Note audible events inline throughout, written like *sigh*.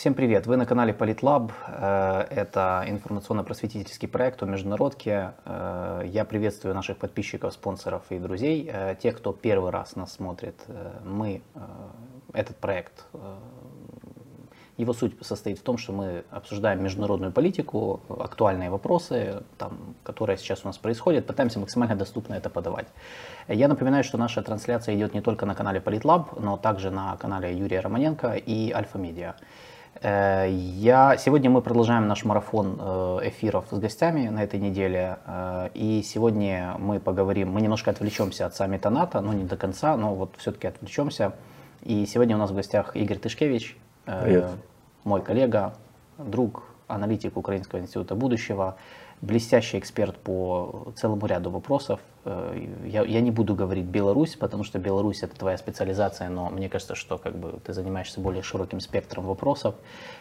Всем привет! Вы на канале Политлаб. Э, это информационно-просветительский проект о международке. Э, я приветствую наших подписчиков, спонсоров и друзей. Э, тех, кто первый раз нас смотрит, мы, этот проект, его суть состоит в том, что мы обсуждаем международную политику, актуальные вопросы, там, которые сейчас у нас происходят, пытаемся максимально доступно это подавать. Я напоминаю, что наша трансляция идет не только на канале Политлаб, но также на канале Юрия Романенко и Альфа Медиа. Э, я, сегодня мы продолжаем наш марафон э, эфиров с гостями на этой неделе. Э, и сегодня мы поговорим, мы немножко отвлечемся от саммита НАТО, но не до конца, но вот все-таки отвлечемся. И сегодня у нас в гостях Игорь Тышкевич, Привет. Мой коллега, друг, аналитик Украинского института будущего блестящий эксперт по целому ряду вопросов. Э, я, я не буду говорить Беларусь, потому что Беларусь это твоя специализация, но мне кажется, что как бы ты занимаешься более широким спектром вопросов.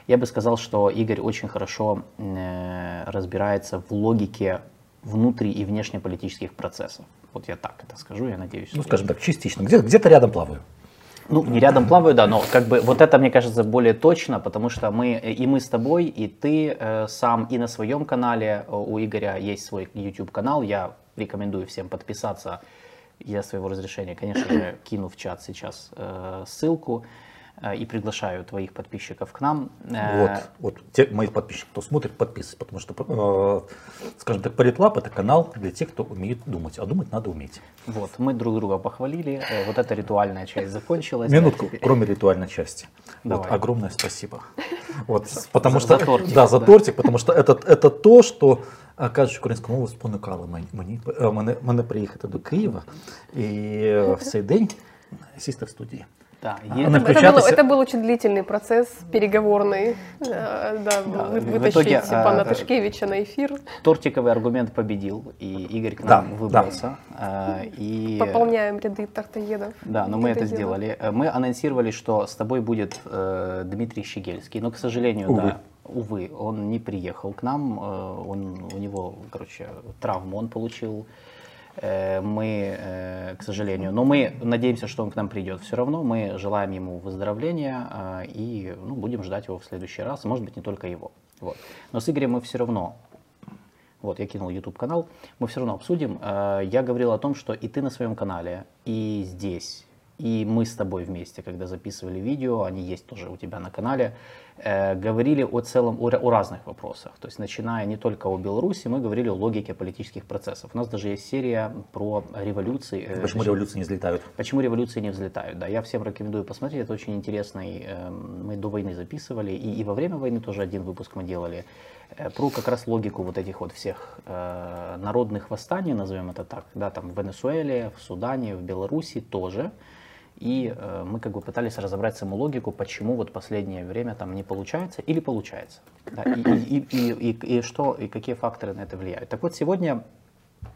Я бы сказал, что Игорь очень хорошо э, разбирается в логике внутри и внешнеполитических процессов. Вот я так это скажу, я надеюсь. Ну, скажем так, частично. Где, где-то рядом плаваю. Ну, не рядом плаваю, да, но как бы вот это, мне кажется, более точно, потому что мы, и мы с тобой, и ты э, сам, и на своем канале, э, у Игоря есть свой YouTube канал, я рекомендую всем подписаться, я своего разрешения, конечно же, кину в чат сейчас э, ссылку. Э, и приглашаю твоих подписчиков к нам. Э, вот, вот те мои подписчики, кто смотрит, подписывайтесь, потому что, э, скажем так, Политлаб это канал для тех, кто умеет думать, а думать надо уметь. Вот, мы друг друга похвалили, вот эта ритуальная часть закончилась. Минутку, теперь... кроме ритуальной части. Вот, огромное спасибо. *laughs* Вот, потому что, за тортик, да, за тортик, потому что это, это то, что кажучи українською мовою, спонукало мені, мене, мене приїхати до Києва і в цей день сісти в студії. Да, это, это, был, это был очень длительный процесс переговорный, э, да, да, вытащить в итоге, пана а, Тышкевича на эфир. Тортиковый аргумент победил, и Игорь к нам да, выбрался. Да. И... Пополняем ряды тортоедов. Да, но мы это, сделали. Мы анонсировали, что с тобой будет э, Дмитрий Щегельский, но, к сожалению, увы. да, увы, он не приехал к нам, э, он, у него, короче, травму он получил Э, мы, э, к сожалению, но мы надеемся, что он к нам придет все равно. Мы желаем ему выздоровления э, и ну, будем ждать его в следующий раз, может быть, не только его. Вот. Но с Игорем мы все равно вот, я кинул YouTube канал. Мы все равно обсудим. Я говорил о том, что и ты на своем канале, и здесь, и мы с тобой вместе, когда записывали видео, они есть тоже у тебя на канале, э, говорили о целом, о, о разных вопросах. То есть начиная не только о Беларуси, мы говорили о логике политических процессов. У нас даже есть серия про революции. Э, почему революции не взлетают? Почему революции не взлетают, да. Я всем рекомендую посмотреть, это очень интересный. Э, мы до войны записывали, и, и во время войны тоже один выпуск мы делали про как раз логику вот этих вот всех э, народных восстаний, назовем это так, да, там в Венесуэле, в Судане, в Беларуси тоже. И э, мы как бы пытались разобрать саму логику, почему вот последнее время там не получается или получается. Да, и, и, и, и, и что, и какие факторы на это влияют. Так вот, сегодня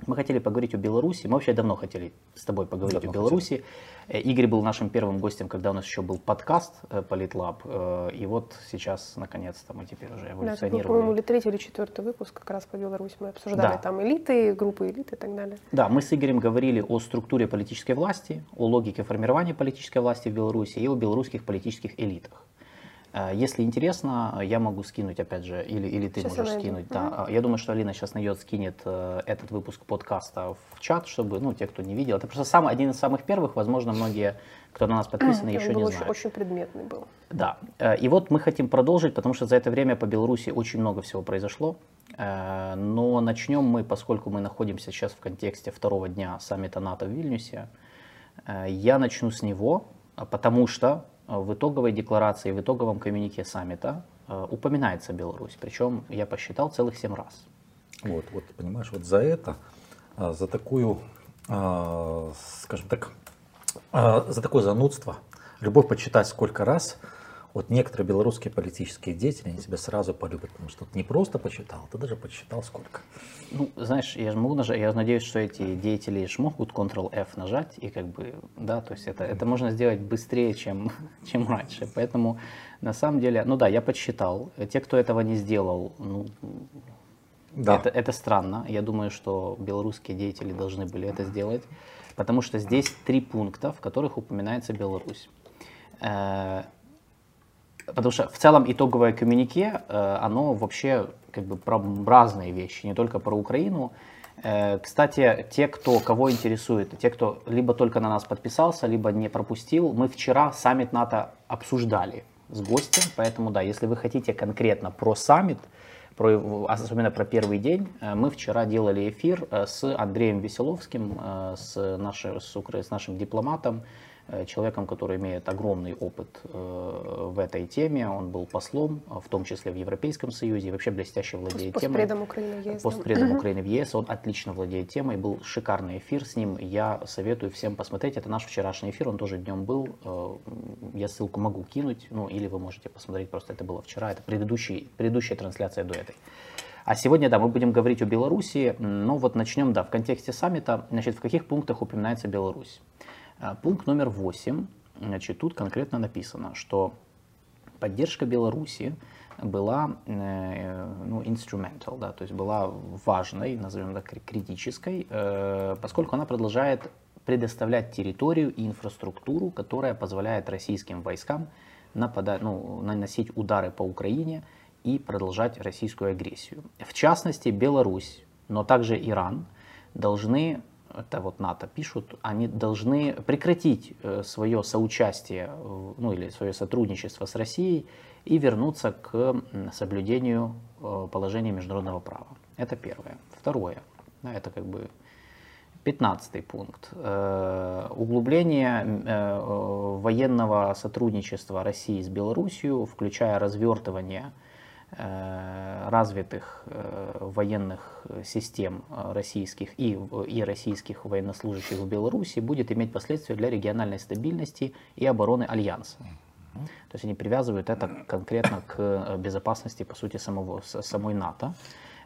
мы хотели поговорить о Беларуси. Мы вообще давно хотели с тобой поговорить давно о Беларуси. Хотели. Э, Игорь был нашим первым гостем, когда у нас еще был подкаст э, Политлаб. Э, и вот сейчас, наконец-то, мы теперь уже эволюционируем. Да, по-моему, или третий, или четвертый выпуск как раз по Беларуси. Мы обсуждали да. там элиты, группы элит и так далее. Да, мы с Игорем говорили о структуре политической власти, о логике формирования политической власти в Беларуси и о белорусских политических элитах. Э, если интересно, я могу скинуть, опять же, или, или ты сейчас можешь скинуть. Да. Я думаю, что Алина сейчас найдет, скинет э, этот выпуск подкаста в чат, чтобы, ну, те, кто не видел. Это просто сам, один из самых первых, возможно, многие, кто на нас подписаны, еще не знают. Очень предметный был. Да. Э, и вот мы хотим продолжить, потому что за это время по Беларуси очень много всего произошло. Но начнем мы, поскольку мы находимся сейчас в контексте второго дня саммита НАТО в Вильнюсе, я начну с него, потому что в итоговой декларации, в итоговом коммюнике саммита э, упоминается Беларусь, причем я посчитал целых семь раз. Вот, вот, понимаешь, вот за это, э, за такую, скажем так, за такое занудство, любовь почитать сколько раз – вот некоторые белорусские политические деятели, они тебя сразу полюбят, потому что ты не просто почитал, ты даже почитал сколько. Ну, знаешь, я же могу нажать, я надеюсь, что эти деятели могут Ctrl-F нажать, и как бы, да, то есть это, это можно сделать быстрее, чем, *laughs* чем раньше. Поэтому, на самом деле, ну да, я подсчитал. Те, кто этого не сделал, ну, Да. Это, это странно. Я думаю, что белорусские деятели должны были это сделать, потому что здесь три пункта, в которых упоминается Беларусь. Потому что в целом итоговое коммюнике, э, оно вообще как бы про разные вещи, не только про Украину. Э, кстати, те, кто, кого интересует, те, кто либо только на нас подписался, либо не пропустил, мы вчера саммит НАТО обсуждали с гостем, поэтому да, если вы хотите конкретно про саммит, про, особенно про первый день, э, мы вчера делали эфир с Андреем Веселовским, с, нашей, с, с нашим дипломатом, человеком, который имеет огромный опыт э, в этой теме. Он был послом, э, в том числе в Европейском Союзе, и вообще блестяще владеет темой. Постпредом Украины в ЕС. Постпредом да. Украины в ЕС. Он отлично владеет темой. Был шикарный эфир с ним. Я советую всем посмотреть. Это наш вчерашний эфир, он тоже днем был. Я ссылку могу кинуть, ну или вы можете посмотреть, просто это было вчера. Это предыдущий, предыдущая трансляция до этой. А сегодня, да, мы будем говорить о Беларуси, но вот начнем, да, в контексте саммита, значит, в каких пунктах упоминается Беларусь? А, пункт номер 8. Значит, тут конкретно написано, что поддержка Беларуси была э, ну, instrumental, да, то есть была важной, назовем так, критической, э, поскольку она продолжает предоставлять территорию и инфраструктуру, которая позволяет российским войскам нападать, ну, наносить удары по Украине и продолжать российскую агрессию. В частности, Беларусь, но также Иран должны это вот НАТО пишут, они должны прекратить э, свое соучастие, ну или свое сотрудничество с Россией и вернуться к соблюдению э, положения международного права. Это первое. Второе, это как бы пятнадцатый пункт. Э, углубление военного сотрудничества России с Белоруссией, включая развертывание развитых э, военных систем российских и, и российских военнослужащих в Беларуси будет иметь последствия для региональной стабильности и обороны Альянса. То есть они привязывают это конкретно к безопасности, по сути, самого, самой НАТО.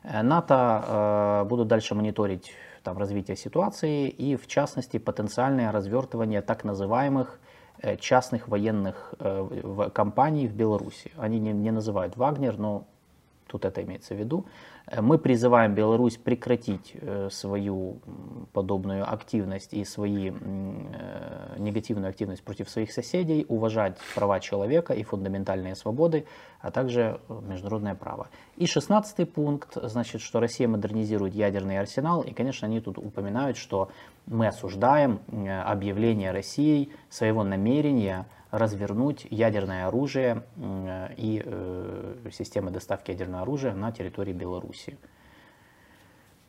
Э, НАТО будут дальше мониторить там, развитие ситуации и, в частности, потенциальное развертывание так называемых Э, частных военных э, компаний в Беларуси. Они не, не называют Вагнер, но тут это имеется в виду. Э, мы призываем Беларусь прекратить свою подобную активность и свои негативную активность против своих соседей, уважать права человека и фундаментальные свободы, а также международное право. И шестнадцатый пункт, значит, что Россия модернизирует ядерный арсенал, и, конечно, они тут упоминают, что мы осуждаем э, объявление России своего намерения развернуть ядерное оружие и э, системы доставки ядерного оружия на территории Беларуси.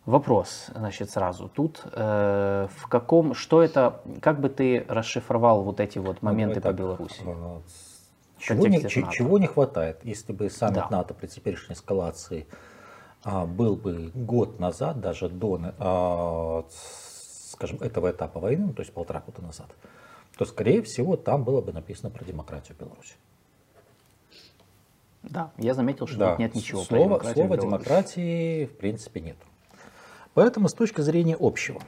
Вопрос, значит, сразу тут, э, в каком, что это, как бы ты расшифровал вот эти вот ну, моменты ну, по Беларуси? Чего не, чего не хватает, если бы саммит да. НАТО при теперешней эскалации а, был бы год назад, даже до а, скажем, этого этапа войны, ну, то есть полтора года назад, то, скорее всего, там было бы написано про демократию в Беларуси. Да, я заметил, что да. тут нет ничего слова, про Слова демократии, в принципе, нет. Поэтому с точки зрения общего,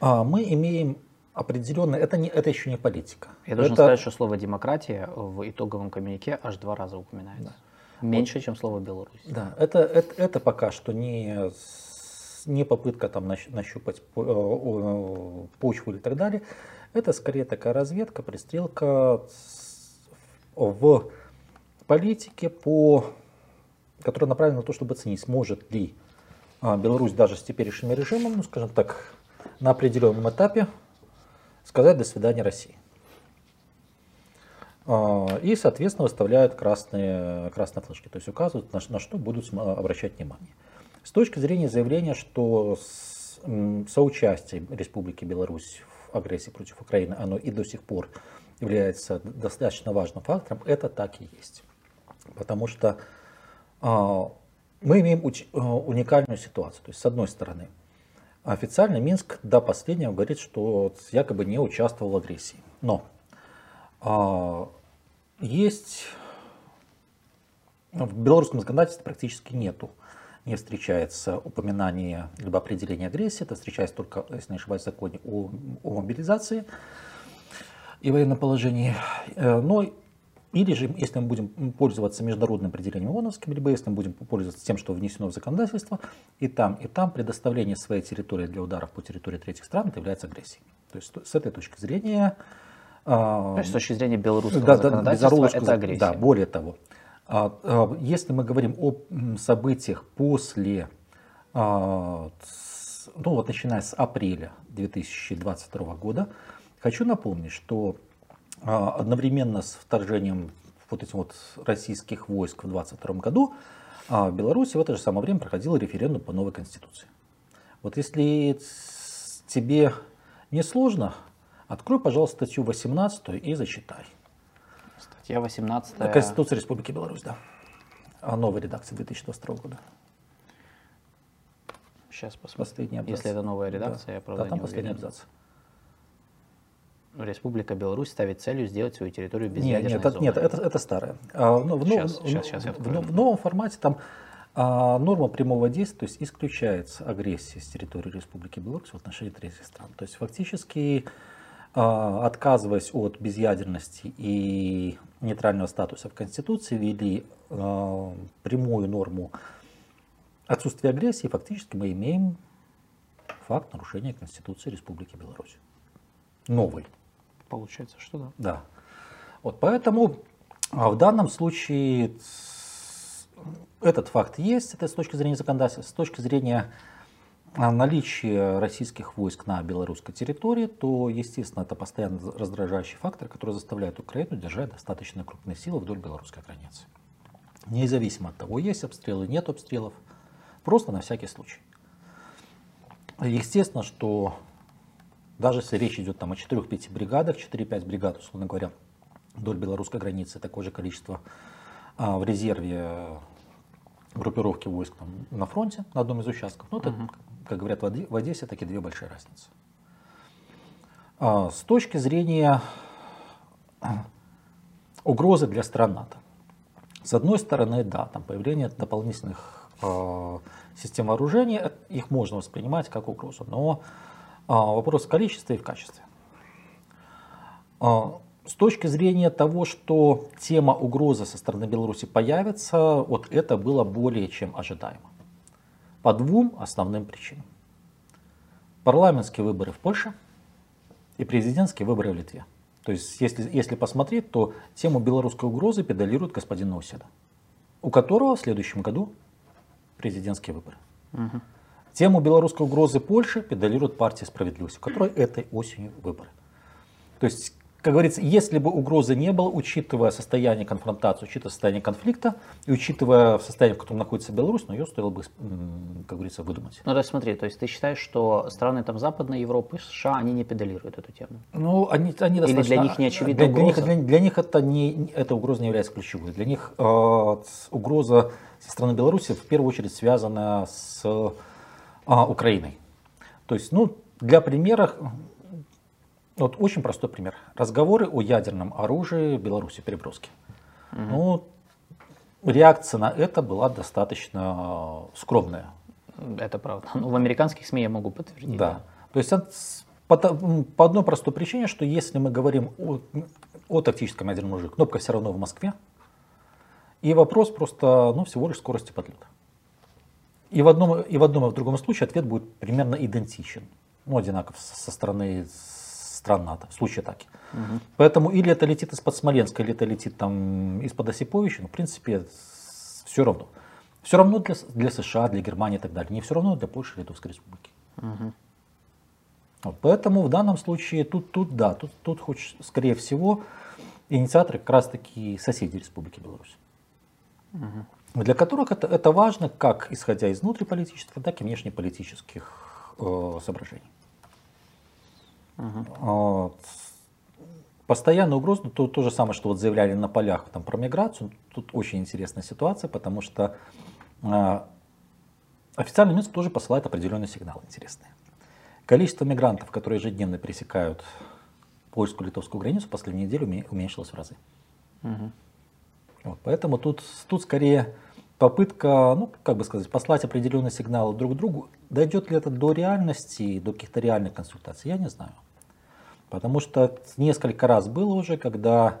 а, мы имеем определенное, это, не, это еще не политика. Я должен это... сказать, что слово демократия в итоговом коммюнике аж два раза упоминается. Да. Меньше, вот, чем слово Беларусь. Да, это, это, это пока что не не попытка там нащупать э, почву или так далее. Это скорее такая разведка, пристрелка в политике, по, которая направлена на то, чтобы оценить, сможет ли а, Беларусь даже с теперешним режимом, ну скажем так, на определенном этапе сказать до свидания России. А, и, соответственно, выставляют красные, красные флажки, то есть указывают, на, на что будут обращать внимание. С точки зрения заявления, что соучастие Республики Беларусь агрессии против Украины, оно и до сих пор является достаточно важным фактором, это так и есть. Потому что а, мы имеем а, уникальную ситуацию. То есть, с одной стороны, официально Минск до последнего говорит, что якобы не участвовал в агрессии. Но а, есть в белорусском законодательстве практически нету не встречается упоминание либо определение агрессии, это встречается только, если не ошибаюсь, в законе о, о мобилизации и военном положении. Э, но или же, если мы будем пользоваться международным определением ООНовским, либо если мы будем пользоваться тем, что внесено в законодательство, и там, и там предоставление своей территории для ударов по территории третьих стран это является агрессией. То есть с этой точки зрения... То есть с точки зрения белорусского да, законодательства да, это агрессия. Да, более того, если мы говорим о событиях после, а, ну вот начиная с апреля 2022 года, хочу напомнить, что одновременно с вторжением вот этих вот российских войск в 2022 году в Беларуси в это же самое время проходил референдум по новой конституции. Вот если тебе не сложно, открой, пожалуйста, статью 18 и зачитай. Статья 18. Конституция Республики Беларусь, да. О новой редакции 2022 года. Сейчас посмотрим. Последний абзац. Если это новая редакция, да. я правда да, там не последний уверен. абзац. Республика Беларусь ставит целью сделать свою территорию безъядерной нет, нет, зоной. Нет, это, это старое. А, ну, в, сейчас, в, сейчас, сейчас в, в, в новом формате там а, норма прямого действия, то есть исключается агрессия с территории Республики Беларусь в отношении третьих стран. То есть фактически а, отказываясь от безъядерности и нейтрального статуса в Конституции, ввели а, прямую норму отсутствия агрессии, фактически мы имеем факт нарушения Конституции Республики Беларусь. Новый. Получается, что да. Да. Вот поэтому а в данном случае этот факт есть, это с точки зрения законодательства, с точки зрения наличие российских войск на белорусской территории, то, естественно, это постоянно раздражающий фактор, который заставляет Украину держать достаточно крупные силы вдоль белорусской границы. Независимо от того, есть обстрелы, нет обстрелов, просто на всякий случай. Естественно, что даже если речь идет там, о 4-5 бригадах, 4-5 бригад, условно говоря, вдоль белорусской границы, такое же количество а, в резерве группировки войск там, на фронте, на одном из участков. Ну, это угу как говорят в Одессе, таки две большие разницы. А, с точки зрения *clears throat* угрозы для стран НАТО. С одной стороны, да, там появление дополнительных э, систем вооружения, их можно воспринимать как угрозу, но э, вопрос в количестве и в качестве. Э, с точки зрения того, что тема угрозы со стороны Беларуси появится, вот это было более чем ожидаемо. По двум основным причинам. Парламентские выборы в Польше и президентские выборы в Литве. То есть, если, если посмотреть, то тему белорусской угрозы педалирует господин Науседа, у которого в следующем году президентские выборы. Угу. Тему белорусской угрозы Польши педалирует партия справедливости, у которой этой осенью выборы. То есть как говорится, если бы угрозы не было, учитывая состояние конфронтации, учитывая состояние конфликта и учитывая состояние, в котором находится Беларусь, но ну, ее стоило бы, как говорится, выдумать. Ну, да, смотри, то есть ты считаешь, что страны там Западной Европы, США, они не педалируют эту тему? Ну, они, они достаточно... Или для них не очевидна для, угроза? Для них, для, для них это не, эта угроза не является ключевой. Для них э, угроза со стороны Беларуси в первую очередь связана с э, Украиной. То есть, ну, для примера, вот очень простой пример. Разговоры о ядерном оружии в Беларуси, переброски. Угу. Ну, реакция на это была достаточно скромная. Это правда. Ну, в американских СМИ я могу подтвердить. Да. То есть по, по одной простой причине, что если мы говорим о, о тактическом ядерном оружии, кнопка все равно в Москве. И вопрос просто ну, всего лишь скорости подлета. И в, одном, и в одном и в другом случае ответ будет примерно идентичен. Ну, одинаков со стороны стран НАТО в случае атаки. Угу. Поэтому или это летит из-под Смоленска, или это летит там из-под Осиповича, ну, в принципе, все равно. Все равно для, для США, для Германии и так далее. Не все равно для Польши и Литовской Республики. Угу. Вот, поэтому в данном случае тут, тут да, тут, тут хоть, скорее всего, инициаторы как раз таки соседи Республики Беларусь. Угу. Для которых это, это важно как исходя из внутриполитических, так и внешнеполитических э, соображений. Угу. Постоянная угроза, то, то же самое, что вот заявляли на полях там, про миграцию. Тут очень интересная ситуация, потому что э, официальный Минск тоже посылает определенный сигнал интересный. Количество мигрантов, которые ежедневно пересекают польскую литовскую границу, в последнюю неделю уменьшилось в разы. Угу. Вот, поэтому тут, тут скорее попытка, ну, как бы сказать, послать определенные сигналы друг другу. Дойдет ли это до реальности, до каких-то реальных консультаций, я не знаю. Потому что несколько раз было уже, когда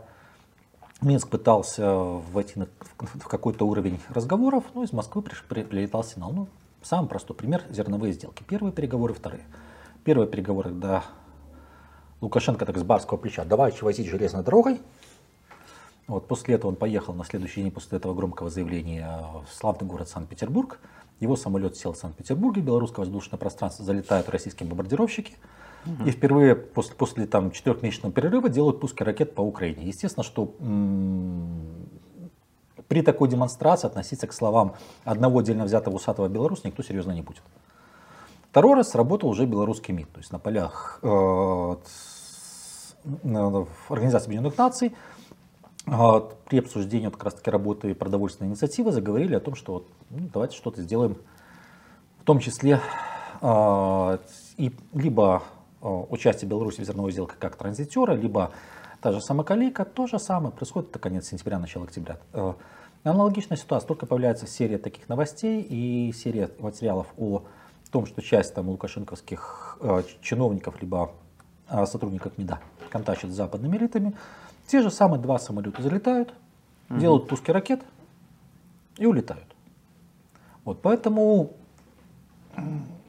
Минск пытался войти в какой-то уровень разговоров, но из Москвы прилетал сигнал. Ну, самый простой пример – зерновые сделки. Первые переговоры, вторые. Первые переговоры, да, Лукашенко так с барского плеча, давайте возить железной дорогой. Вот, после этого он поехал на следующий день после этого громкого заявления в славный город Санкт-Петербург. Его самолет сел в Санкт-Петербурге, белорусское воздушное пространство, залетают российские бомбардировщики. И впервые после, после там, четырехмесячного перерыва делают пуски ракет по Украине. Естественно, что при такой демонстрации относиться к словам одного отдельно взятого усатого белоруса никто серьезно не будет. Второй раз сработал уже белорусский МИД. То есть на полях э, Организации Объединенных Наций э, при обсуждении вот, как раз таки работы продовольственной инициативы заговорили о том, что вот, ну, давайте что-то сделаем, в том числе э, и либо участие Беларуси в зерновой сделке как транзитера, либо та же самокалейка, то же самое происходит это конец сентября, начало октября. Э, аналогичная ситуация, только появляется серия таких новостей и серия материалов о том, что часть там лукашенковских э, чиновников, либо сотрудников МИДа контактируют с западными элитами. Те же самые два самолета залетают, угу. делают пуски ракет и улетают. Вот, поэтому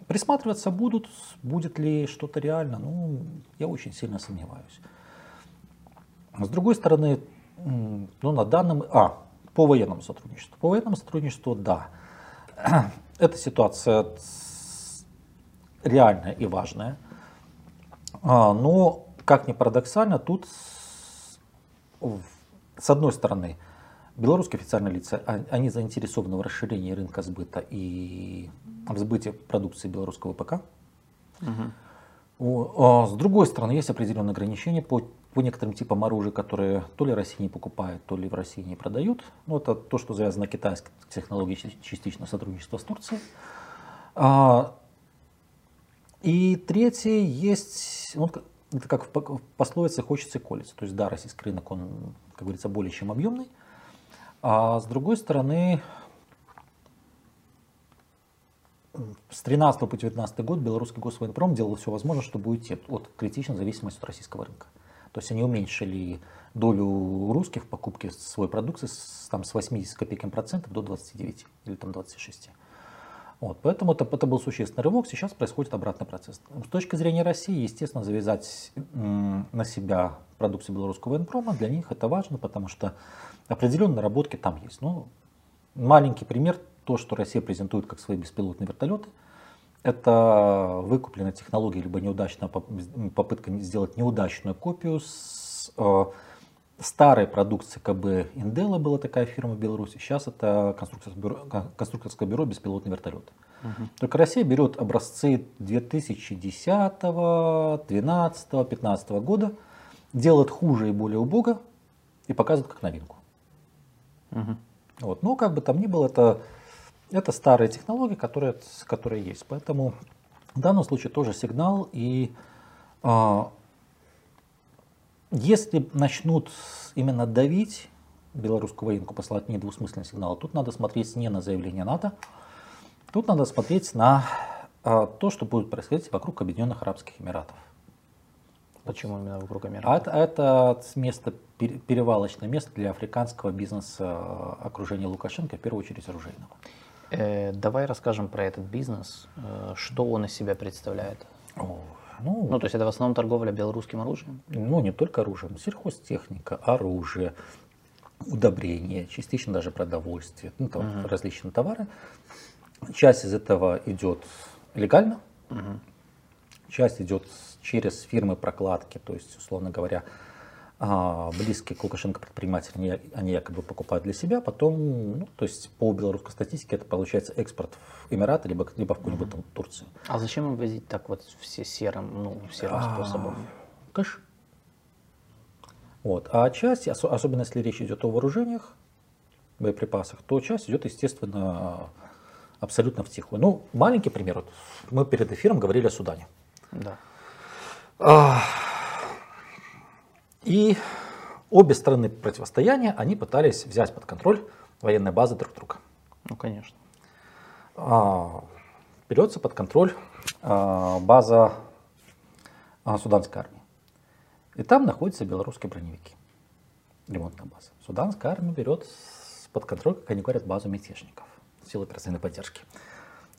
Присматриваться будут, будет ли что-то реально, ну, я очень сильно сомневаюсь. С другой стороны, ну, на данном, а, по военному сотрудничеству. По военному сотрудничеству, да, *clears throat* эта ситуация реальная и важная. А, но, как ни парадоксально, тут с одной стороны, белорусские официальные лица, а, они заинтересованы в расширении рынка сбыта и в сбыте продукции белорусского ПК. Угу. С другой стороны, есть определенные ограничения по, по некоторым типам оружия, которые то ли Россия не покупает, то ли в России не продают. Ну, это то, что завязано на китайской технологии, частично сотрудничество с Турцией. А, и третье, есть, ну, это как в пословице «хочется колется». То есть, да, российский рынок, он, как говорится, более чем объемный. А с другой стороны, с 13 по 19 год белорусский госвоенпром делал все возможное, чтобы уйти от критичной зависимости от российского рынка. То есть они уменьшили долю русских в покупке своей продукции с, там, с 80 копейками процентов до 29 или там 26. Вот, поэтому это, это был существенный рывок, сейчас происходит обратный процесс. С точки зрения России, естественно, завязать на себя продукцию белорусского военпрома, для них это важно, потому что определенные наработки там есть. Ну, маленький пример то, что Россия презентует как свои беспилотные вертолеты, это выкупленная технология, либо неудачная попытка сделать неудачную копию с э, старой продукции КБ Индела, была такая фирма в Беларуси, сейчас это конструкторское бюро, конструкторское бюро беспилотный вертолет. Угу. Только Россия берет образцы 2010, 2012, 2015 года, делает хуже и более убого и показывает как новинку. Угу. Вот. Но как бы там ни было, это это старые технологии, которые, которые есть. Поэтому в данном случае тоже сигнал. И э, если начнут именно давить белорусскую военку, посылать недвусмысленный сигнал, тут надо смотреть не на заявление НАТО, тут надо смотреть на э, то, что будет происходить вокруг Объединенных Арабских Эмиратов. Почему именно вокруг Эмиратов? Это, это место, перевалочное место для африканского бизнеса э, окружения Лукашенко, в первую очередь оружейного. Э, давай расскажем про этот бизнес, э, что он из себя представляет. О, ну, ну, то есть это в основном торговля белорусским оружием? Ну, не только оружием, сельхозтехника, оружие, удобрения, частично даже продовольствие, ну, там, uh различные товары. Часть из этого идет легально, uh часть идет через фирмы прокладки, то есть, условно говоря, а, близкие к Лукашенко предприниматели, они, они якобы покупают для себя, потом, ну, то есть по белорусской статистике это получается экспорт в Эмираты, либо, либо в какую-нибудь там Турцию. А зачем возить так вот все серым, ну, серым а, способом? Кэш. Вот. А часть, особенно если речь идет о вооружениях, боеприпасах, то часть идет, естественно, абсолютно в тихую. Ну, маленький пример. Вот мы перед эфиром говорили о Судане. Да. А, и обе стороны противостояния, они пытались взять под контроль военные базы друг друга. Ну, конечно. А, берется под контроль а, база суданской армии. И там находятся белорусские броневики. ремонтная база. Суданская армия берет под контроль, как они говорят, базу мятежников, силы оперативной поддержки.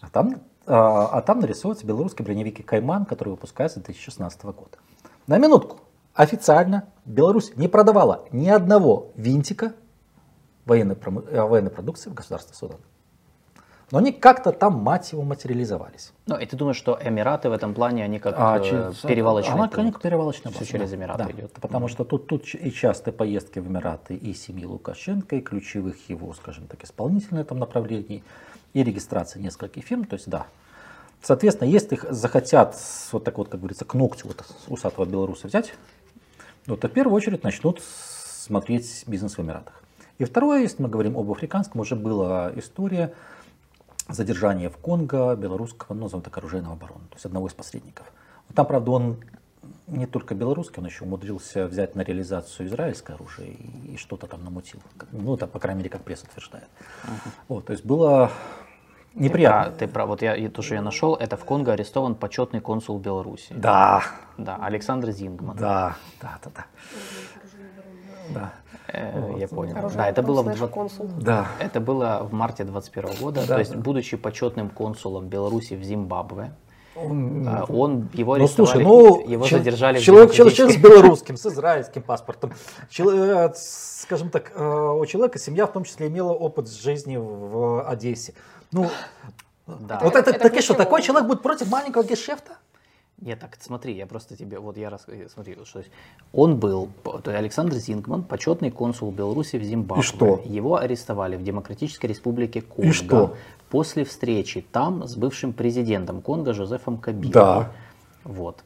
А там, а, а там нарисуются белорусские броневики «Кайман», которые выпускаются с 2016 года. На минутку. Официально Беларусь не продавала ни одного винтика военной, э, военной продукции в государство Судан. Но они как-то там, мать его, материализовались. Ну, и ты думаешь, что Эмираты в этом плане, они как а, э, перевалочный Она, конечно, перевалочная Все через Эмираты да, идет. Потому mm что тут, тут и частые поездки в Эмираты и семьи Лукашенко, и ключевых его, скажем так, исполнительных этом направлении, и регистрация нескольких фирм. То есть, да. Соответственно, если их захотят, вот так вот, как говорится, к ногтю вот усатого белоруса взять, ну, то в первую очередь начнут смотреть бизнес в Эмиратах. И второе, если мы говорим об африканском, уже была история задержания в Конго белорусского, ну, назовем так, оружейного обороны, то есть одного из посредников. Там, правда, он не только белорусский, он еще умудрился взять на реализацию израильское оружие и, что-то там намутил. Ну, это, по крайней мере, как пресса утверждает. Uh-huh. Вот, то есть было неприятно. Ты, ты прав, вот я, то, что я нашел, это в Конго арестован почетный консул Беларуси. Да. Да, Александр Зингман. Да, да, да, да. Да. Э, вот. Я понял. Оружие да, это было в консул. Да. Это было в марте 21 года. Да, то есть, да. будучи почетным консулом Беларуси в Зимбабве, он, а, он его ну, слушай, ну, его чел, задержали. Человек, человек с белорусским, с израильским паспортом. Человек, скажем так, э, у человека семья в том числе имела опыт жизни в Одессе. Ну, да. вот это, это такие, что такой человек будет против маленького гешефта? Нет, так смотри, я просто тебе, вот я раз, э, смотри, что он был, то Александр Зингман, почетный консул Беларуси в Зимбабве. И что? Его арестовали в Демократической Республике Конго. И что? После встречи там с бывшим президентом Конго Жозефом Кабилой. Да. Вот.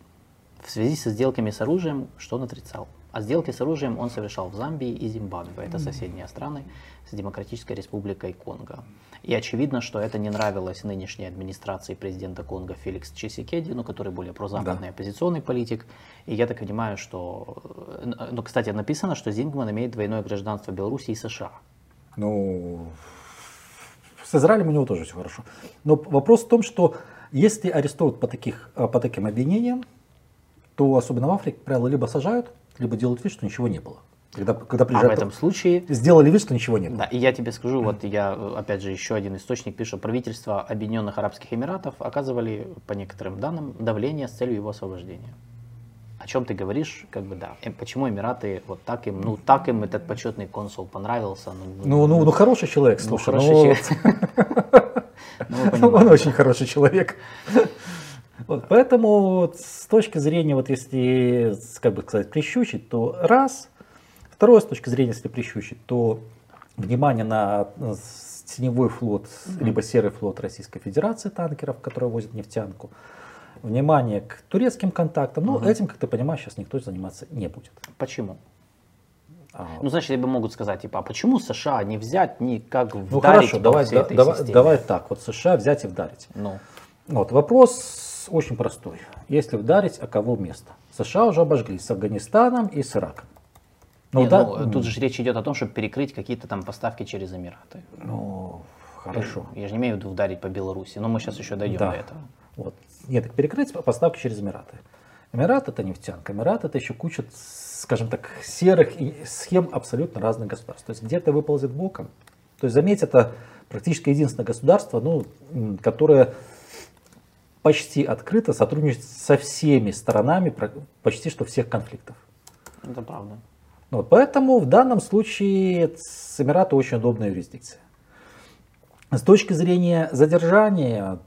В связи со сделками с оружием, что он отрицал? А сделки с оружием он совершал в Замбии и Зимбабве. Это соседние страны с Демократической Республикой Конго. И очевидно, что это не нравилось нынешней администрации президента Конго Феликс Чесикеди, ну, который более прозападный да. оппозиционный политик. И я так понимаю, что... Ну, кстати, написано, что Зингман имеет двойное гражданство Беларуси и США. Ну, с Израилем у него тоже все хорошо. Но вопрос в том, что если арестуют по, таких, по таким обвинениям, то особенно в Африке, правило, либо сажают, либо делают вид, что ничего не было. Когда, когда а в этом случае... Сделали вид, что ничего нет. Да, и я тебе скажу, вот я, опять же, еще один источник пишу, правительство Объединенных Арабских Эмиратов оказывали, по некоторым данным, давление с целью его освобождения. О чем ты говоришь, как бы да. Э, почему Эмираты вот так им, ну так им этот почетный консул понравился. Ну, ну, ну, ну хороший человек, ну, слушай. Ну, хороший ну, человек. *laughs* Ну, Он очень хороший человек. Вот, поэтому с точки зрения, вот если, как бы сказать, прищучить, то раз – Второе, с точки зрения, если прищучить, то внимание на теневой флот, mm-hmm. либо серый флот Российской Федерации танкеров, которые возят нефтянку. Внимание к турецким контактам. Ну, mm-hmm. этим, как ты понимаешь, сейчас никто заниматься не будет. Почему? А... Ну, значит, либо могут сказать, типа, а почему США не взять, не как вдарить ну, хорошо, давай, да, давай, давай так, вот США взять и вдарить. Ну. Вот, вопрос очень простой. Если вдарить, а кого место? США уже обожглись с Афганистаном и с Ираком. Ну, Не, да, ну, тут же речь идет о том, чтобы перекрыть какие-то там поставки через Эмираты. Ну, хорошо. Я, я же не имею в виду ударить по Беларуси, но мы сейчас еще дойдем да. до этого. Вот. Нет, так перекрыть поставки через Эмираты. Эмират это нефтянка, Эмират это еще куча, скажем так, серых схем абсолютно разных государств. То есть где-то выползет боком. То есть заметь, это практически единственное государство, ну, которое почти открыто сотрудничает со всеми сторонами почти что всех конфликтов. Это правда. Вот, поэтому в данном случае с Эмираты очень удобная юрисдикция. С точки зрения задержания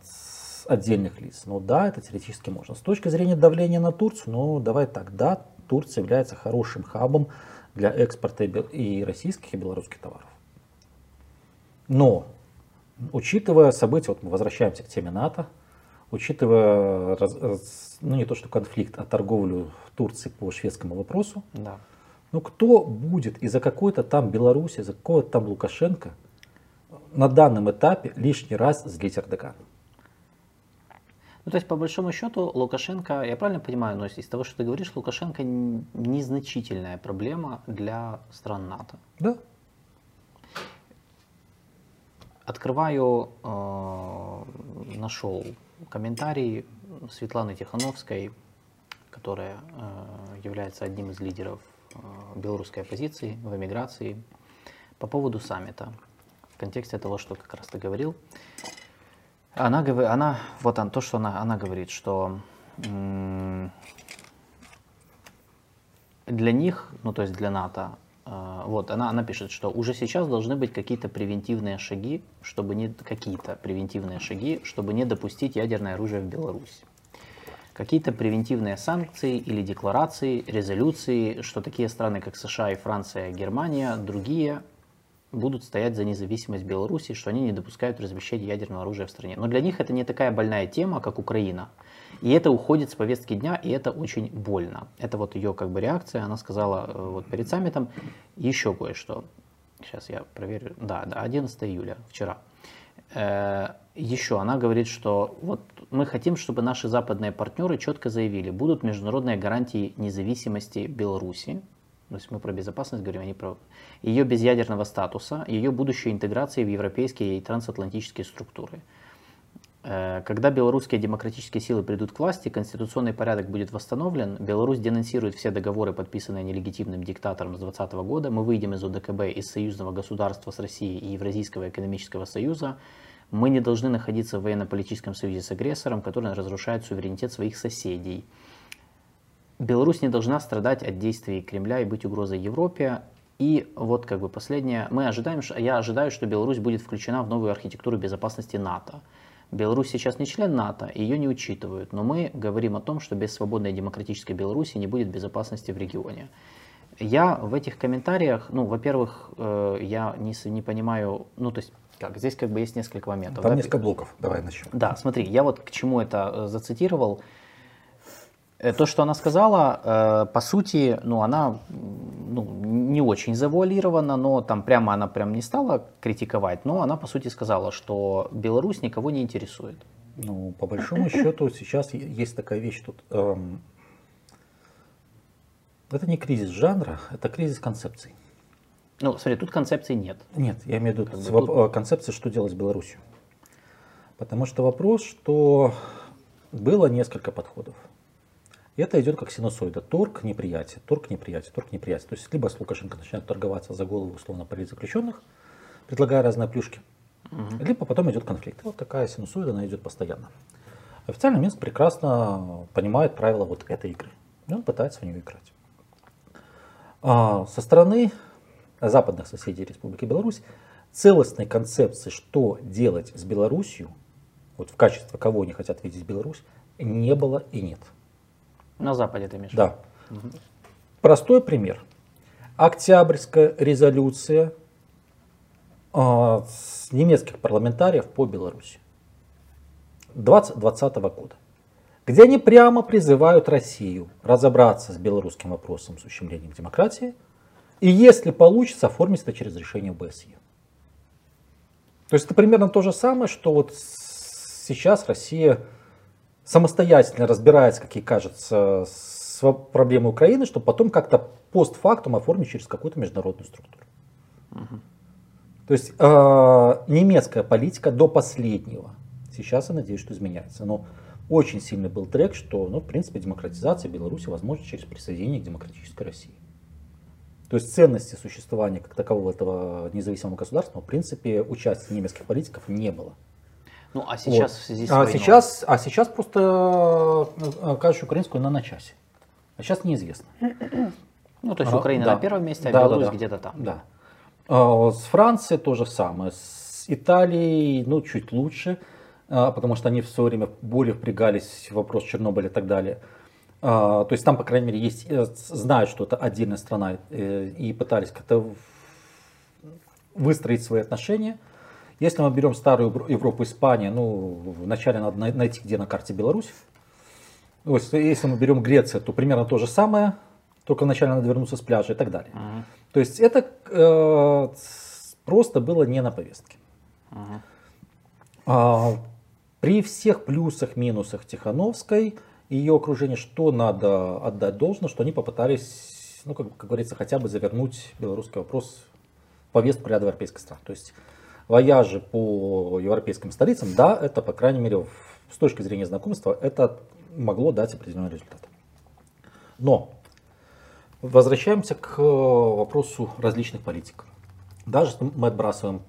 отдельных лиц, ну да, это теоретически можно. С точки зрения давления на Турцию, ну давай так, да, Турция является хорошим хабом для экспорта и российских, и белорусских товаров. Но, учитывая события, вот мы возвращаемся к теме НАТО, учитывая, ну не то что конфликт, а торговлю Турции по шведскому вопросу, да. Ну кто будет из-за какой-то там Беларуси, из-за какого-то там Лукашенко на данном этапе лишний раз злить Эрдогана? Ну, то есть, по большому счету, Лукашенко, я правильно понимаю, но из того, что ты говоришь, Лукашенко незначительная проблема для стран НАТО. Да. Открываю, э, нашел комментарий Светланы Тихановской, которая э, является одним из лидеров белорусской оппозиции в эмиграции по поводу саммита. В контексте того, что как раз ты говорил. Она, она вот то, что она, она говорит, что для них, ну то есть для НАТО, э, вот она, она пишет, что уже сейчас должны быть какие-то превентивные шаги, чтобы не какие-то превентивные шаги, чтобы не допустить ядерное оружие в Беларусь. Какие-то превентивные санкции или декларации, резолюции, что такие страны, как США и Франция, Германия, другие будут стоять за независимость Беларуси, что они не допускают размещения ядерного оружия в стране. Но для них это не такая больная тема, как Украина. И это уходит с повестки дня, и это очень больно. Это вот ее как бы реакция. Она сказала э, вот перед саммитом еще кое-что. Сейчас я проверю. Да, да, 11 июля, вчера. Э, еще она говорит, что вот мы хотим, чтобы наши западные партнеры четко заявили, будут международные гарантии независимости Беларуси, то есть мы про безопасность говорим, а не про ее безъядерного статуса, ее будущей интеграции в европейские и трансатлантические структуры. Э, когда белорусские демократические силы придут к власти, конституционный порядок будет восстановлен, Беларусь денонсирует все договоры, подписанные нелегитимным диктатором с 2020 года, мы выйдем из ОДКБ, из союзного государства с Россией и Евразийского экономического союза, мы не должны находиться в военно-политическом союзе с агрессором, который разрушает суверенитет своих соседей. Беларусь не должна страдать от действий Кремля и быть угрозой Европе. И вот как бы последнее, мы ожидаем, я ожидаю, что Беларусь будет включена в новую архитектуру безопасности НАТО. Беларусь сейчас не член НАТО, ее не учитывают, но мы говорим о том, что без свободной демократической Беларуси не будет безопасности в регионе. Я в этих комментариях, ну, во-первых, э, я не, не понимаю, ну, то есть, как, здесь как бы есть несколько моментов. Там да? несколько блоков, давай начнем. Да, смотри, я вот к чему это э, зацитировал. Э, то, что она сказала, э, по сути, ну, она ну, не очень завуалирована, но там прямо она прям не стала критиковать, но она, по сути, сказала, что Беларусь никого не интересует. Ну, по большому счету, сейчас есть такая вещь тут. Эм, это не кризис жанра, это кризис концепций. Ну, смотри, тут концепции нет. Нет, я имею в виду как бы тут... концепции, что делать с Беларусью. Потому что вопрос, что было несколько подходов. И это идет как синусоида. Торг, неприятие, торг, неприятие, торг, неприятие. То есть либо Лукашенко начинают торговаться за голову условно политзаключенных, предлагая разные плюшки, угу. либо потом идет конфликт. Вот такая синусоида, она идет постоянно. Официальный Минск прекрасно понимает правила вот этой игры. И он пытается в нее играть. А со стороны западных соседей Республики Беларусь целостной концепции, что делать с Беларусью, вот в качестве кого они хотят видеть Беларусь, не было и нет. На Западе ты имеешь? Да. Угу. Простой пример. Октябрьская резолюция э, с немецких парламентариев по Беларуси 2020 года, где они прямо призывают Россию разобраться с белорусским вопросом с ущемлением демократии и, если получится, оформить это через решение БСЕ. То есть это примерно то же самое, что вот сейчас Россия самостоятельно разбирается, как ей кажется, с проблемой Украины, чтобы потом как-то постфактум оформить через какую-то международную структуру. Угу. То есть э, немецкая политика до последнего, сейчас я надеюсь, что изменяется, но очень сильный был трек, что, ну, в принципе, демократизация Беларуси возможна через присоединение к демократической России. То есть ценности существования как такового этого независимого государства, в принципе, участия немецких политиков не было. Ну, а сейчас вот. в связи с а сейчас, а сейчас просто э, кажешь украинскую на начасе. А сейчас неизвестно. *clears throat* Ну, то есть а, Украина да. на первом месте, а да, Беларусь да, да. где-то там. Да. А, с Францией то же самое. С Италией, ну, чуть лучше, а, потому что они в свое время более впрягались в вопрос Чернобыля и так далее. А, то есть там, по крайней мере, есть, э, знают, что это отдельная страна э, и пытались как-то выстроить свои отношения. Если мы берем старую Европу, Испания, ну, вначале надо найти, где на карте Беларусь. Если мы берем Грецию, то примерно то же самое, только вначале надо вернуться с пляжа и так далее. Uh-huh. То есть это э, просто было не на повестке. Uh-huh. А, при всех плюсах, минусах Тихановской и ее окружения, что надо отдать должно, что они попытались, ну, как, как говорится, хотя бы завернуть белорусский вопрос в повестку ряда европейских стран. То есть вояжи по европейским столицам, да, это, по крайней мере, с точки зрения знакомства, это могло дать определенный результат. Но Возвращаемся к вопросу различных политик. Даже мы отбрасываем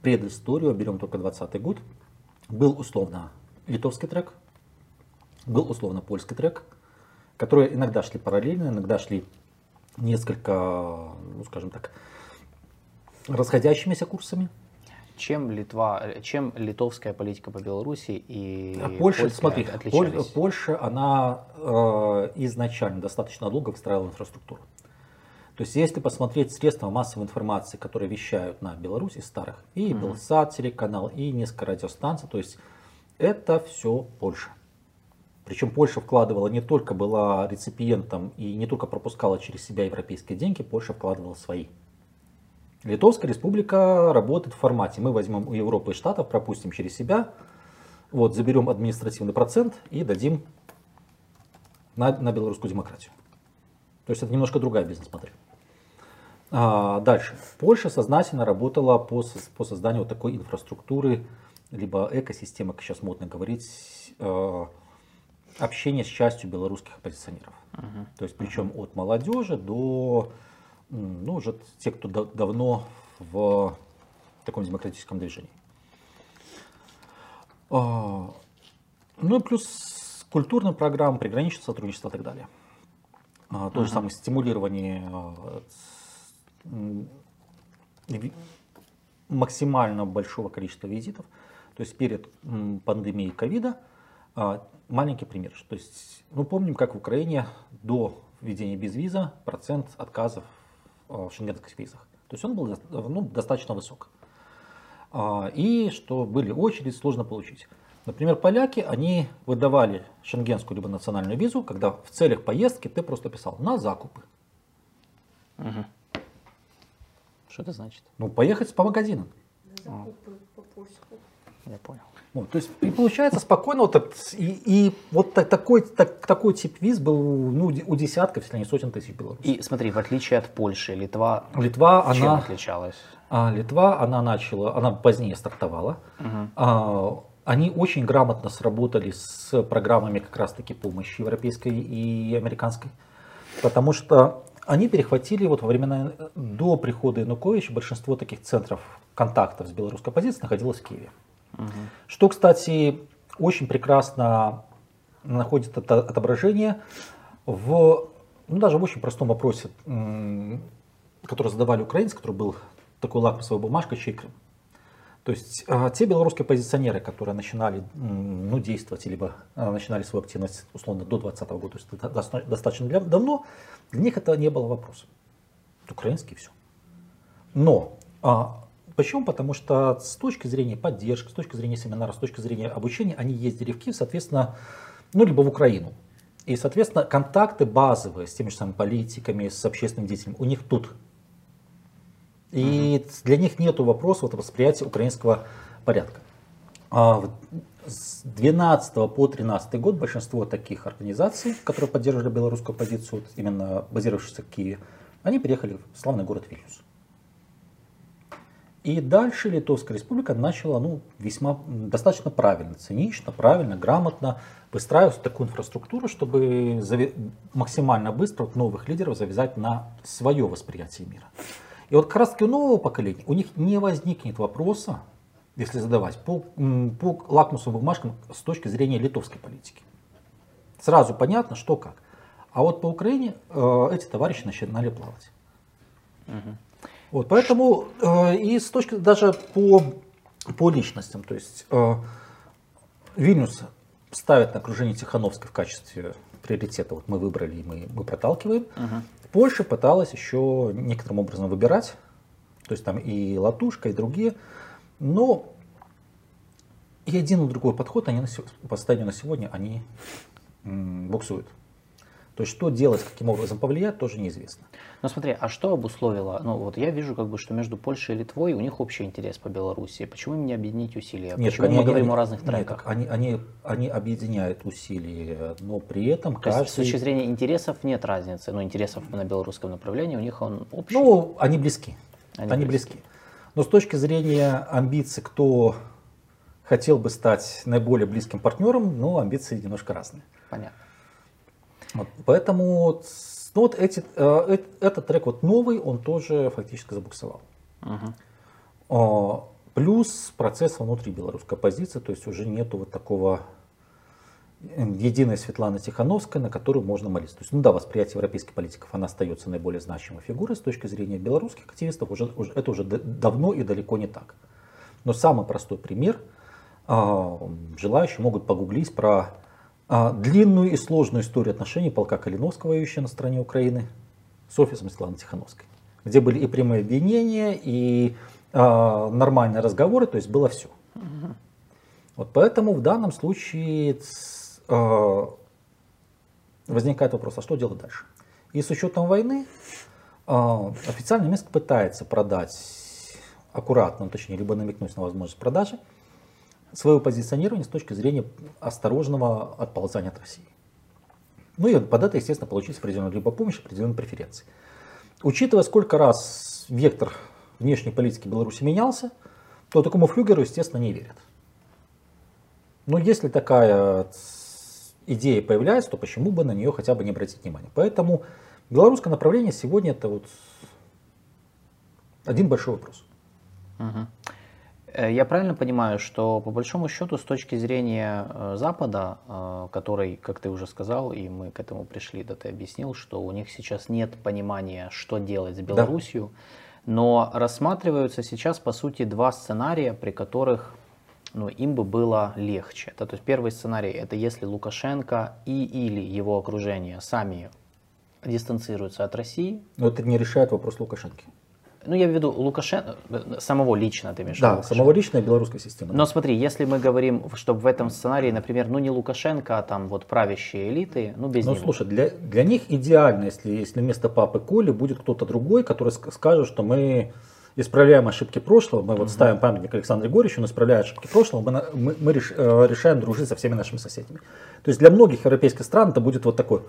предысторию, берем только 20 год, был условно литовский трек, был условно польский трек, которые иногда шли параллельно, иногда шли несколько, ну скажем так, расходящимися курсами. Чем Литва, чем литовская политика по Беларуси и а Польша, смотри, отличались? Польша, она э, изначально достаточно долго выстраивала инфраструктуру. То есть, если посмотреть средства массовой информации, которые вещают на Беларусь из старых, и mm-hmm. Белсат, телеканал, и несколько радиостанций, то есть это все Польша. Причем Польша вкладывала не только была реципиентом и не только пропускала через себя европейские деньги, Польша вкладывала свои. Литовская республика работает в формате. Мы возьмем у Европы и Штатов, пропустим через себя, вот, заберем административный процент и дадим на, на белорусскую демократию. То есть это немножко другая бизнес-модель. А, дальше. Польша сознательно работала по, по созданию вот такой инфраструктуры, либо экосистемы, как сейчас модно говорить, э, общения с частью белорусских оппозиционеров. Uh-huh. То есть причем uh-huh. от молодежи до ну, уже те, кто да, давно в таком демократическом движении. А, ну и плюс культурная программа, приграничное сотрудничество и так далее. А, то же самое стимулирование а, максимально большого количества визитов. То есть перед пандемией ковида маленький пример. То есть, мы помним, как в Украине до введения безвиза процент отказов в шенгенских визах. То есть он был ну, достаточно высок. А, и что были очереди, сложно получить. Например, поляки, они выдавали шенгенскую либо национальную визу, когда в целях поездки ты просто писал на закупы. Угу. Что это значит? Ну, поехать по магазинам. На закупы по поиску. Я понял. Вот, то есть и получается спокойно вот и, и вот так, такой так, такой тип виз был ну, у десятков, если не сотен тысяч белорусов. И смотри, в отличие от Польши, Литва, Литва чем она отличалась? А, Литва она начала, она позднее стартовала. Угу. А, они очень грамотно сработали с программами как раз-таки помощи европейской и американской, потому что они перехватили вот во времена до прихода Януковича большинство таких центров контактов с белорусской оппозицией находилось в Киеве. Угу. Что, кстати, очень прекрасно находит это отображение в, ну, даже в очень простом вопросе, который задавали украинцы, который был такой лакмусовой бумажкой, чей Крым. То есть э, те белорусские позиционеры, которые начинали ну, действовать, либо э, начинали свою активность условно до 2020 года, то есть достаточно давно, для них это не было вопросом. Украинский все. Но а, Почему? Потому что с точки зрения поддержки, с точки зрения семинара, с точки зрения обучения, они ездили в Киев, соответственно, ну, либо в Украину. И, соответственно, контакты базовые с теми же самыми политиками, с общественным деятелем у них тут. И угу. для них нет вопросов восприятия украинского порядка. А с 12 по 13 год большинство таких организаций, которые поддерживали белорусскую позицию, именно базировавшихся в Киеве, они переехали в славный город Вильнюс. И дальше Литовская республика начала ну, весьма достаточно правильно, цинично, правильно, грамотно выстраивать такую инфраструктуру, чтобы зави- максимально быстро вот новых лидеров завязать на свое восприятие мира. И вот как раз таки у нового поколения у них не возникнет вопроса, если задавать, по, по лакмусовым бумажкам с точки зрения литовской политики. Сразу понятно, что как. А вот по Украине э, эти товарищи начинали плавать. Угу. Вот, поэтому э, и с точки даже по, по личностям, то есть э, Вильнюс ставит на окружение Тихановской в качестве приоритета. Вот мы выбрали и мы, мы проталкиваем. Uh-huh. Польша пыталась еще некоторым образом выбирать, то есть там и Латушка, и другие, но и один и другой подход, они на, по состоянию на сегодня, они буксуют. То есть что делать, каким образом повлиять, тоже неизвестно. Но смотри, а что обусловило? Ну вот я вижу, как бы, что между Польшей и Литвой у них общий интерес по Беларуси. Почему им не объединить усилия? Нет, Почему они, мы говорим они, о разных треках? Нет, они, они, они объединяют усилия, но при этом То каждый... Есть, с точки зрения интересов нет разницы, но интересов на белорусском направлении у них он общий. Ну, они близки. Они, они близки. близки. Но с точки зрения амбиций, кто хотел бы стать наиболее близким партнером, ну, амбиции немножко разные. Понятно. Вот, поэтому Ну вот эти, э, этот трек вот новый, он тоже фактически забуксовал. Угу. Плюс процесс внутри белорусской оппозиции, то есть уже нету вот такого единой Светланы Тихановской, на которую можно молиться. То есть, ну да, восприятие европейских политиков, она остается наиболее значимой фигурой с точки зрения белорусских активистов, уже, уже, это уже давно и далеко не так. Но самый простой пример, э, желающие могут погуглить про э, длинную и сложную историю отношений полка Калиновского, воюющего на стороне Украины, с офисом Светланы Тихановской, где были и прямые обвинения, и э, нормальные разговоры, то есть было все. Вот поэтому в данном случае Э, возникает вопрос, а что делать дальше? И с учетом войны э, официальный Минск пытается продать аккуратно, ну, точнее, либо намекнуть на возможность продажи, свое позиционирование с точки зрения осторожного отползания от России. Ну и под это, естественно, получить определенную либо помощь, определенные преференции. Учитывая, сколько раз вектор внешней политики Беларуси менялся, то такому флюгеру, естественно, не верят. Но если такая идея появляется, то почему бы на нее хотя бы не обратить внимание. Поэтому белорусское направление сегодня это вот один большой вопрос. Угу. Я правильно понимаю, что по большому счету с точки зрения э, Запада, э, который, как ты уже сказал, и мы к этому пришли, да ты объяснил, что у них сейчас нет понимания, что делать с Белоруссией, да. но рассматриваются сейчас по сути два сценария, при которых ну, им бы было легче. Это, то есть первый сценарий это если Лукашенко и или его окружение сами дистанцируются от России. Но это не решает вопрос Лукашенко. Ну, я имею в виду Лукашенко, самого лично ты имеешь Да, Лукашенко. самого лично и белорусской системы. Но смотри, если мы говорим, чтобы в этом сценарии, например, ну не Лукашенко, а там вот правящие элиты, ну без ну, него. слушай, для, для них идеально, если, если вместо папы Коли будет кто-то другой, который скажет, что мы исправляем ошибки прошлого, мы вот ставим памятник Александру Григорьевичу, он исправляет ошибки прошлого, мы, мы, мы реш, э, решаем дружить со всеми нашими соседями. То есть для многих европейских стран это будет вот такой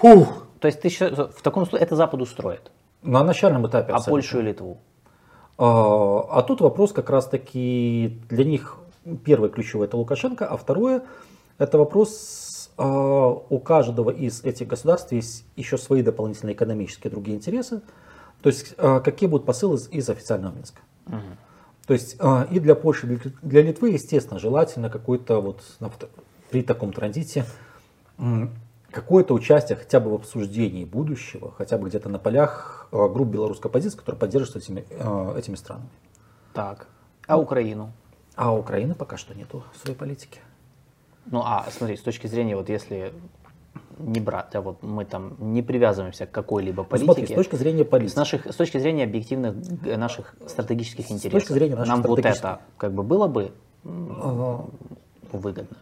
фух. То есть ты в таком случае это Запад устроит? На начальном этапе. А Польшу и Литву? А, а тут вопрос как раз таки для них первый ключевой это Лукашенко, а второе это вопрос а, у каждого из этих государств есть еще свои дополнительные экономические другие интересы. То есть а, какие будут посылы из, официального Минска. Угу. То есть а, и для Польши, и для Литвы, естественно, желательно какой-то вот при таком транзите какое-то участие хотя бы в обсуждении будущего, хотя бы где-то на полях а, групп белорусской оппозиции, которые поддерживают этими, этими странами. Так. А Украину? А Украины пока что нету своей политики. Ну а смотри, с точки зрения, вот если не брать, а вот мы там не привязываемся к какой-либо политике. Смотри, с точки зрения политики. С, наших, с точки зрения объективных э, наших стратегических интересов. С точки зрения наших Нам вот это как бы было бы выгодно?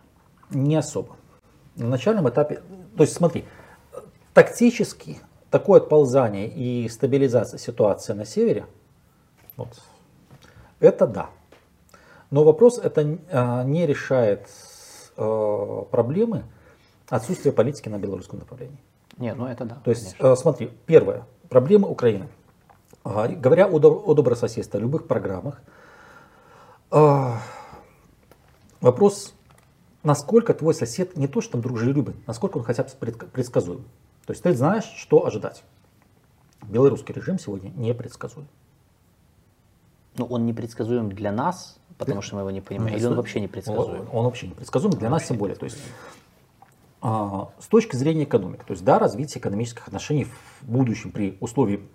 Не особо. На начальном этапе, то есть смотри, тактически такое отползание и стабилизация ситуации на севере, вот, это да. Но вопрос это а, не решает э, проблемы, отсутствие политики на белорусском направлении. Нет, ну это да. То есть, конечно. Э, смотри, первое, проблема Украины. Говоря о, о добрососедстве, о любых программах, э, вопрос, насколько твой сосед не то, что там дружелюбен, насколько он хотя бы предсказуем. То есть ты знаешь, что ожидать. Белорусский режим сегодня не предсказуем. Ну, он непредсказуем для нас, потому что мы его не понимаем, или он вообще не предсказуем? Он, он вообще не предсказуем, для он нас тем более. То есть а, с точки зрения экономики. То есть, да, развитие экономических отношений в будущем при условии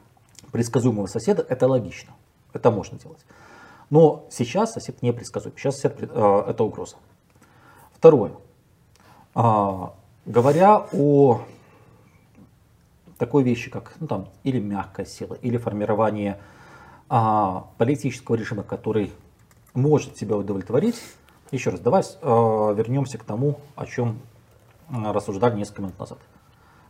предсказуемого соседа это логично. Это можно делать. Но сейчас сосед не предсказуем. Сейчас сосед а, это угроза. Второе. А, говоря о такой вещи, как ну, там, или мягкая сила, или формирование а, политического режима, который может тебя удовлетворить. Еще раз, давай а, вернемся к тому, о чем рассуждали несколько минут назад.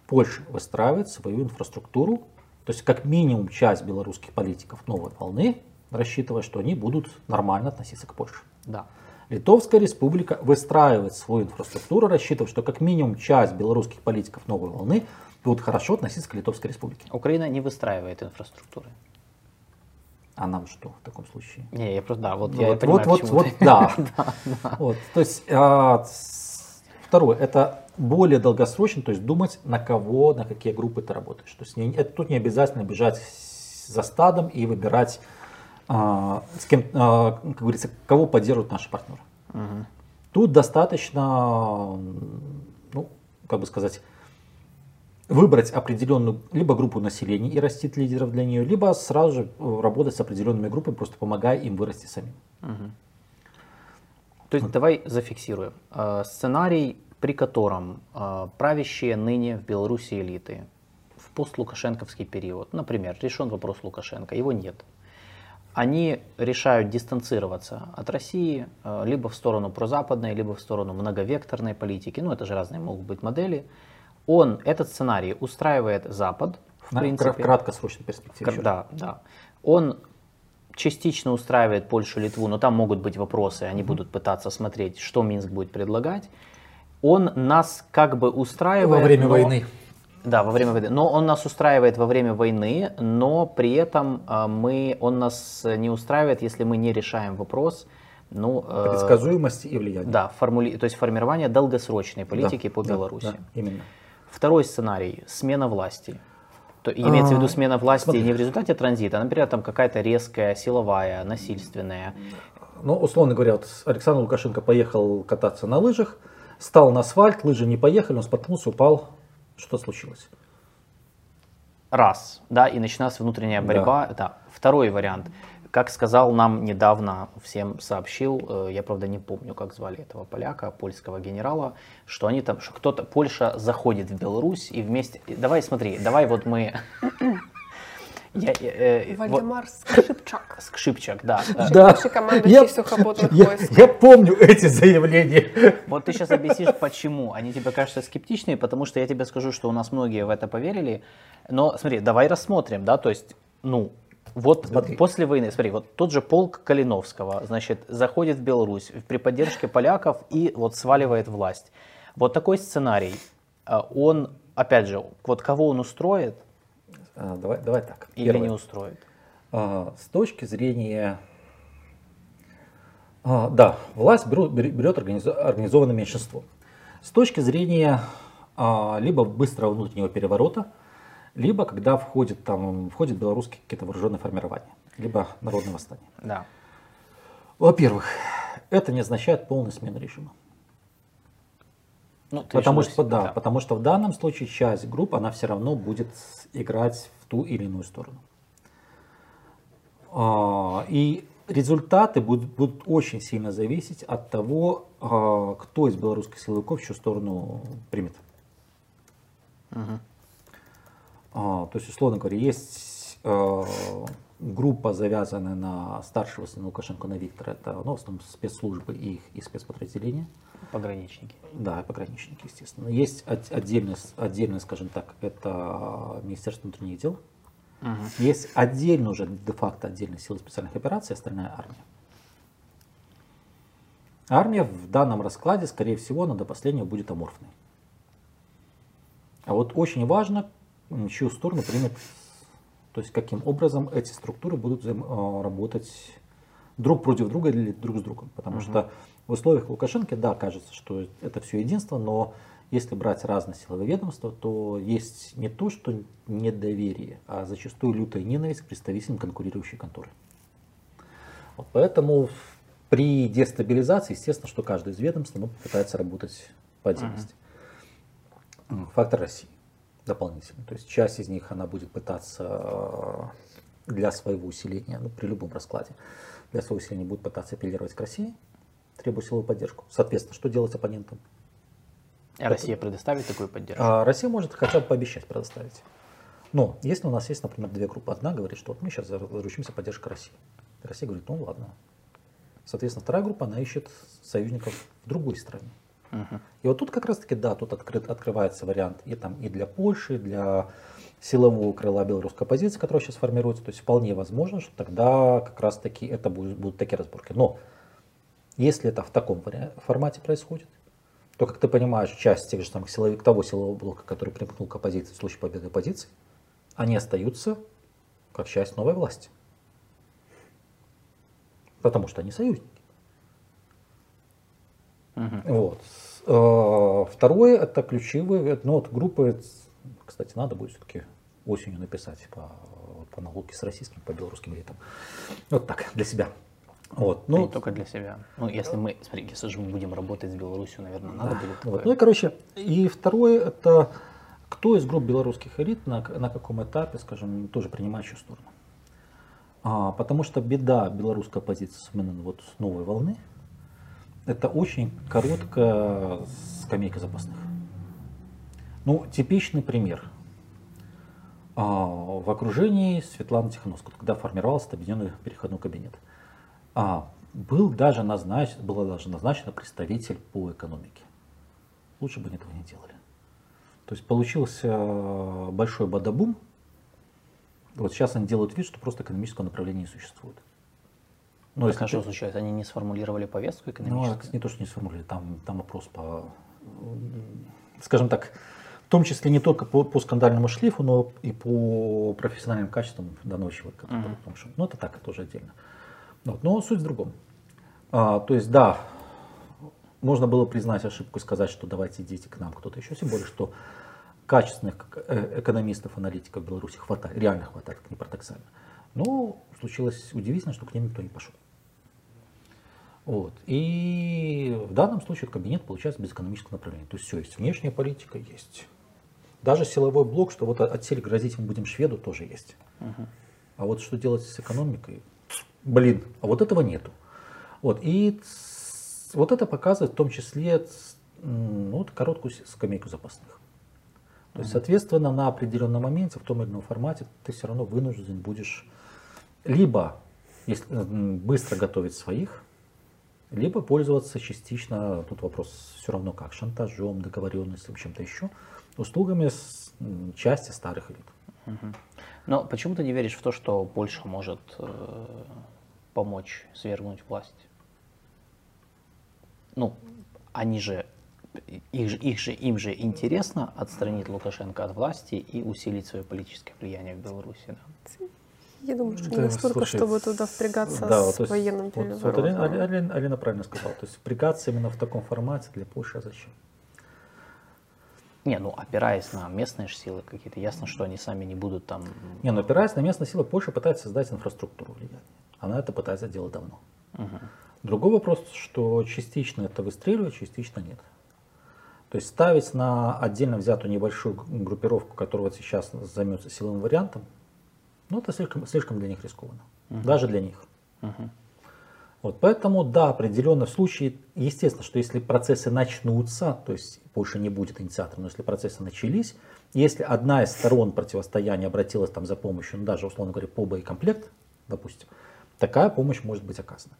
Польша выстраивает свою инфраструктуру, то есть как минимум часть белорусских политиков новой волны рассчитывая, что они будут нормально относиться к Польше. Да. Литовская республика выстраивает свою инфраструктуру, рассчитывая, что как минимум часть белорусских политиков новой волны будут хорошо относиться к Литовской республике. Украина не выстраивает инфраструктуры. А нам что в таком случае? Не, я просто, да, вот, вот я вот, понимаю, вот, вот, вот, да. *laughs* да, да. Вот, то есть, а, Второе, это более долгосрочно, то есть думать, на кого, на какие группы ты работаешь. То есть не, это, тут не обязательно бежать за стадом и выбирать, с кем, а, как говорится, кого поддерживают наши партнеры. Угу. Тут достаточно, ну, как бы сказать, выбрать определенную либо группу населения и растить лидеров для нее, либо сразу же э, работать с определенными группами, просто помогая им вырасти самим. Угу. То есть давай зафиксируем. Э, сценарий, при котором э, правящие ныне в Беларуси элиты в постлукашенковский период, например, решен вопрос Лукашенко, его нет. Они решают дистанцироваться от России э, либо в сторону прозападной, либо в сторону многовекторной политики. Ну, это же разные могут быть модели. Он, этот сценарий устраивает Запад, в На принципе. В краткосрочной перспективе. Да, да. Он частично устраивает Польшу, Литву, но там могут быть вопросы, они mm-hmm. будут пытаться смотреть, что Минск будет предлагать. Он нас как бы устраивает. Во время но... войны. Да, во время войны. Но он нас устраивает во время войны, но при этом э, мы, он нас не устраивает, если мы не решаем вопрос. Ну, э, Предсказуемости и влияния. Да, формули... то есть формирование долгосрочной политики да, по да, Беларуси. Да, именно. Второй сценарий – смена власти. То имеется в виду а, смена власти Смотри. не в результате транзита, а, например, там какая-то резкая, силовая, насильственная. Ну, условно говоря, вот Александр Лукашенко поехал кататься на лыжах, стал на асфальт, лыжи не поехали, он споткнулся, упал. Что случилось? Раз, да, и начиналась внутренняя борьба. Да. да. Второй вариант. Как сказал нам недавно, всем сообщил, э, я правда не помню, как звали этого поляка, польского генерала, что они там, что кто-то, Польша заходит в Беларусь и вместе, давай смотри, давай вот мы я, э, Вальдемар вот, Скшипчак. Скшипчак, да. Да. Я, я, я помню эти заявления. Вот ты сейчас объяснишь, почему. Они тебе кажутся скептичными, потому что я тебе скажу, что у нас многие в это поверили. Но смотри, давай рассмотрим, да, то есть, ну, вот смотри. после войны, смотри, вот тот же полк Калиновского, значит, заходит в Беларусь при поддержке поляков и вот сваливает власть. Вот такой сценарий, а, он, опять же, вот кого он устроит? А, давай, давай так. Или Первое. не устроит? А, с точки зрения... А, да, власть берет, берет организованное меньшинство. С точки зрения либо быстрого внутреннего переворота, либо когда входит, там, входит белорусские какие-то вооруженные формирования, либо народное восстание. Да. Во-первых, это не означает полную смену режима. Ну, потому, что, да, да. потому что в данном случае часть групп, она все равно будет играть в ту или иную сторону. А, и результаты будут, будут очень сильно зависеть от того, а, кто из белорусских силовиков чью сторону примет. Угу. То есть, условно говоря, есть группа, завязанная на старшего сына Лукашенко, на Виктора. Это ну, в основном спецслужбы и их и спецподразделения. Пограничники. Да, пограничники, естественно. Есть отдельно, отдельно, скажем так, это Министерство внутренних дел. Угу. Есть отдельно уже де-факто отдельные силы специальных операций, остальная армия. Армия в данном раскладе, скорее всего, она до последнего будет аморфной. А вот очень важно, чью сторону примет, то есть каким образом эти структуры будут э, работать друг против друга или друг с другом. Потому угу. что в условиях Лукашенко, да, кажется, что это все единство, но если брать разные силовые ведомства, то есть не то, что недоверие, а зачастую лютая ненависть к представителям конкурирующей конторы. Вот поэтому при дестабилизации, естественно, что каждый из ведомств ну, попытается работать по отдельности. Uh-huh. Фактор России дополнительно. То есть часть из них она будет пытаться э, для своего усиления, ну, при любом раскладе, для своего усиления будет пытаться апеллировать к России, требуя силовую поддержку. Соответственно, что делать оппонентам? А Россия предоставит такую поддержку? А Россия может хотя бы пообещать предоставить. Но если у нас есть, например, две группы, одна говорит, что вот мы сейчас заручимся поддержкой России. Россия говорит, ну ладно. Соответственно, вторая группа, она ищет союзников в другой стране. Угу. И вот тут как раз-таки, да, тут открыт, открывается вариант и, там, и для Польши, и для силового крыла белорусской оппозиции, которая сейчас формируется. То есть вполне возможно, что тогда как раз-таки это будут, будут такие разборки. Но если это в таком формате происходит, то, как ты понимаешь, часть тех же самых силовиков, того силового блока, который примкнул к оппозиции в случае победы оппозиции, они остаются как часть новой власти. Потому что они союзники. Угу. Вот. э, второе это ключевые, ну вот группы, кстати, надо будет все-таки осенью написать по, по аналогии с российским, по белорусским элитам. Вот так, для себя. Вот, ну, не только для себя. Ну, если мы, смотри, если же мы будем работать с Беларусью, наверное, надо будет. Вот. Ну и, короче, и второе, это кто из групп белорусских элит на, на каком этапе, скажем, тоже принимающую сторону. А, потому что беда белорусской оппозиции, особенно вот с новой волны, это очень короткая скамейка запасных. Ну, типичный пример. А, в окружении Светланы Тихановской, когда формировался объединенный переходной кабинет, а, был даже назначен, было даже назначено представитель по экономике. Лучше бы они этого не делали. То есть получился большой бадабум, вот сейчас они делают вид, что просто экономического направления не существует. Ну, если что случается? Они не сформулировали повестку экономическую? Ну, не то, что не сформулировали, там, там вопрос по, скажем так, в том числе не только по, по скандальному шлифу, но и по профессиональным качествам данного человека. Uh-huh. Потому что, ну, это так, это тоже отдельно. Вот. Но суть в другом. А, то есть, да, можно было признать ошибку и сказать, что давайте идите к нам кто-то еще, тем более, что качественных э, экономистов, аналитиков в Беларуси хватает, реально хватает, как не парадоксально. Но случилось удивительно, что к ним никто не пошел. Вот. И в данном случае кабинет получается без экономического направления. То есть все есть. Внешняя политика есть. Даже силовой блок, что вот от сели грозить мы будем шведу, тоже есть. Угу. А вот что делать с экономикой? Блин, а вот этого нету. Вот. И вот это показывает в том числе ну, вот короткую скамейку запасных. То есть, соответственно, на определенном моменте, в том или ином формате, ты все равно вынужден будешь либо если, быстро готовить своих, либо пользоваться частично, тут вопрос все равно как, шантажом, договоренностью, чем-то еще, услугами части старых элит. Угу. Но почему ты не веришь в то, что Польша может э, помочь свергнуть власть? Ну, они же их же, их же, им же интересно отстранить Лукашенко от власти и усилить свое политическое влияние в Беларуси. Да? Я думаю, что да, не настолько, слушай, чтобы туда впрягаться да, с вот, военным вот, вот Алина, Алина, Алина правильно сказала. То есть впрягаться именно в таком формате для Польши а зачем? Не, ну опираясь на местные силы какие-то, ясно, что они сами не будут там... Не, ну опираясь на местные силы, Польша пытается создать инфраструктуру влияния. Она это пытается делать давно. Угу. Другой вопрос, что частично это выстреливает, частично нет. То есть ставить на отдельно взятую небольшую группировку, которая вот сейчас займется силовым вариантом, ну это слишком, слишком для них рискованно. Uh-huh. Даже для них. Uh-huh. Вот, поэтому, да, определенно в случае, естественно, что если процессы начнутся, то есть Польша не будет инициатором, но если процессы начались, если одна из сторон противостояния обратилась там за помощью, ну, даже, условно говоря, по боекомплект, допустим, такая помощь может быть оказана.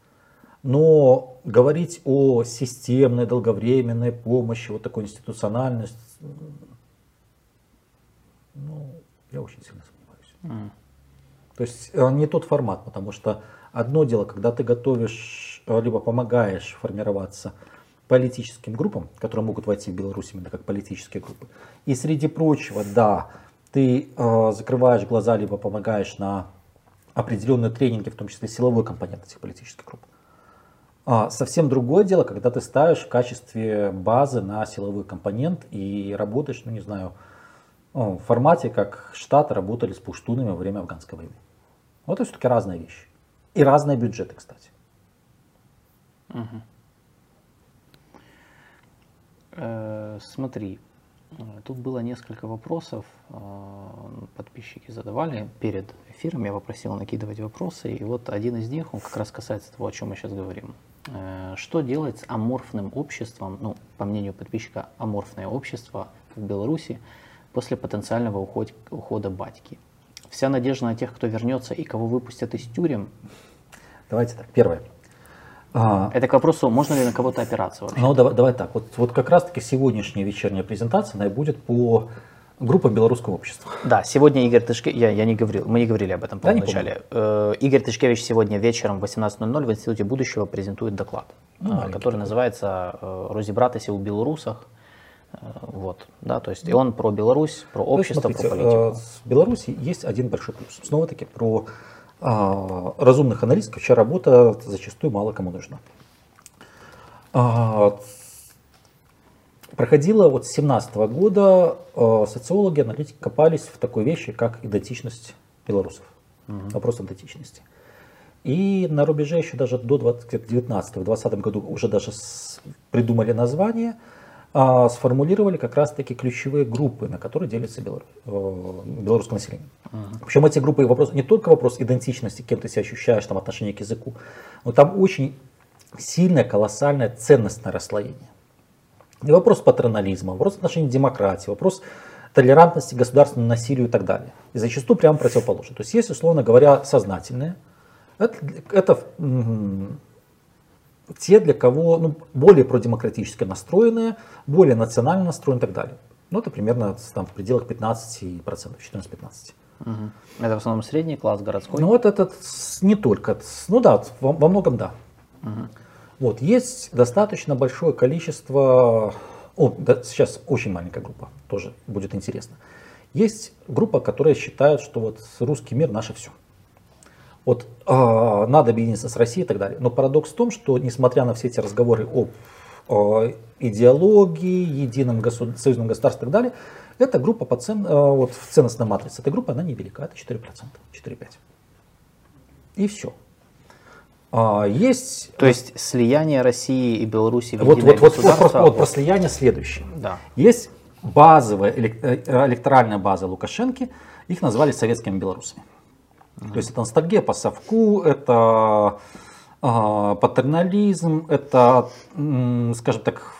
Но говорить о системной, долговременной помощи, вот такой институциональности, ну, я очень сильно сомневаюсь. Mm. То есть э, не тот формат, потому что одно дело, когда ты готовишь, э, либо помогаешь формироваться политическим группам, которые могут войти в Беларусь именно как политические группы. И среди прочего, да, ты э, закрываешь глаза, либо помогаешь на определенные тренинги, в том числе силовой компонент этих политических групп. А совсем другое дело, когда ты ставишь в качестве базы на силовой компонент и работаешь, ну не знаю, в формате, как Штаты работали с пуштунами во время афганской войны. Вот это все-таки разные вещи. И разные бюджеты, кстати. Угу. Э, смотри, тут было несколько вопросов, э, подписчики задавали перед эфиром, я попросил накидывать вопросы, и вот один из них, он как раз касается того, о чем мы сейчас говорим. Э, что делать с аморфным обществом, ну, по мнению подписчика, аморфное общество в Беларуси после потенциального уход, ухода батьки? Вся надежда на тех, кто вернется и кого выпустят из тюрем. Давайте так. Первое. А, Это к вопросу, можно ли на кого-то опираться вообще? Ну, давай, давай так. Вот, вот как раз-таки сегодняшняя вечерняя презентация она будет по группам белорусского общества. Да, сегодня Игорь Тышкевич, я, я не говорил, мы не говорили об этом, по да, вначале. Э, Игорь Тышкевич сегодня вечером в 18.00 в Институте будущего презентует доклад, ну, э, который называется э, «Розібратися у белорусах». Э, вот, да, то есть и он про Беларусь, про общество, смотрите, про политику. В Беларуси есть один большой плюс. Снова-таки про а, разумных аналитиков, чья работа зачастую мало кому нужна. А, проходила вот с 17 года э, социологи, аналитики копались в такой вещи, как идентичность белорусов. Угу. Вопрос идентичности. И на рубеже еще даже до 19-20 году уже даже с, придумали название, а, сформулировали как раз-таки ключевые группы, на которые делится белорус, э, белорусское население. Uh-huh. Причем эти группы вопрос не только вопрос идентичности, кем ты себя ощущаешь, там отношение к языку, но там очень сильное, колоссальное ценностное расслоение. И вопрос патронализма, вопрос отношения к демократии, вопрос толерантности государственному насилию и так далее. И зачастую прямо противоположно. То есть есть, условно говоря, сознательные, это, это те, для кого ну, более продемократически настроенные, более национально настроенные и так далее. Ну, это примерно там, в пределах 15%, 14-15%. Угу. Это в основном средний класс городской? Ну, вот этот не только. Ну да, во, во многом да. Угу. Вот, есть достаточно большое количество, о, да, сейчас очень маленькая группа, тоже будет интересно. Есть группа, которая считает, что вот русский мир наше все. Вот э, надо объединиться с Россией и так далее. Но парадокс в том, что несмотря на все эти разговоры о, о идеологии, едином государ, союзном государстве и так далее, эта группа по цен, э, вот в ценностной матрице, эта группа, она невелика, это 4%, 4-5. И все. А, есть... То есть слияние России и Беларуси в вот, вот, вот, вот, вот, вот про слияние следующее. Да. Есть базовая э, электоральная база Лукашенко, их назвали советскими белорусами. То есть это ностальгия по совку, это э, патернализм, это, э, скажем так,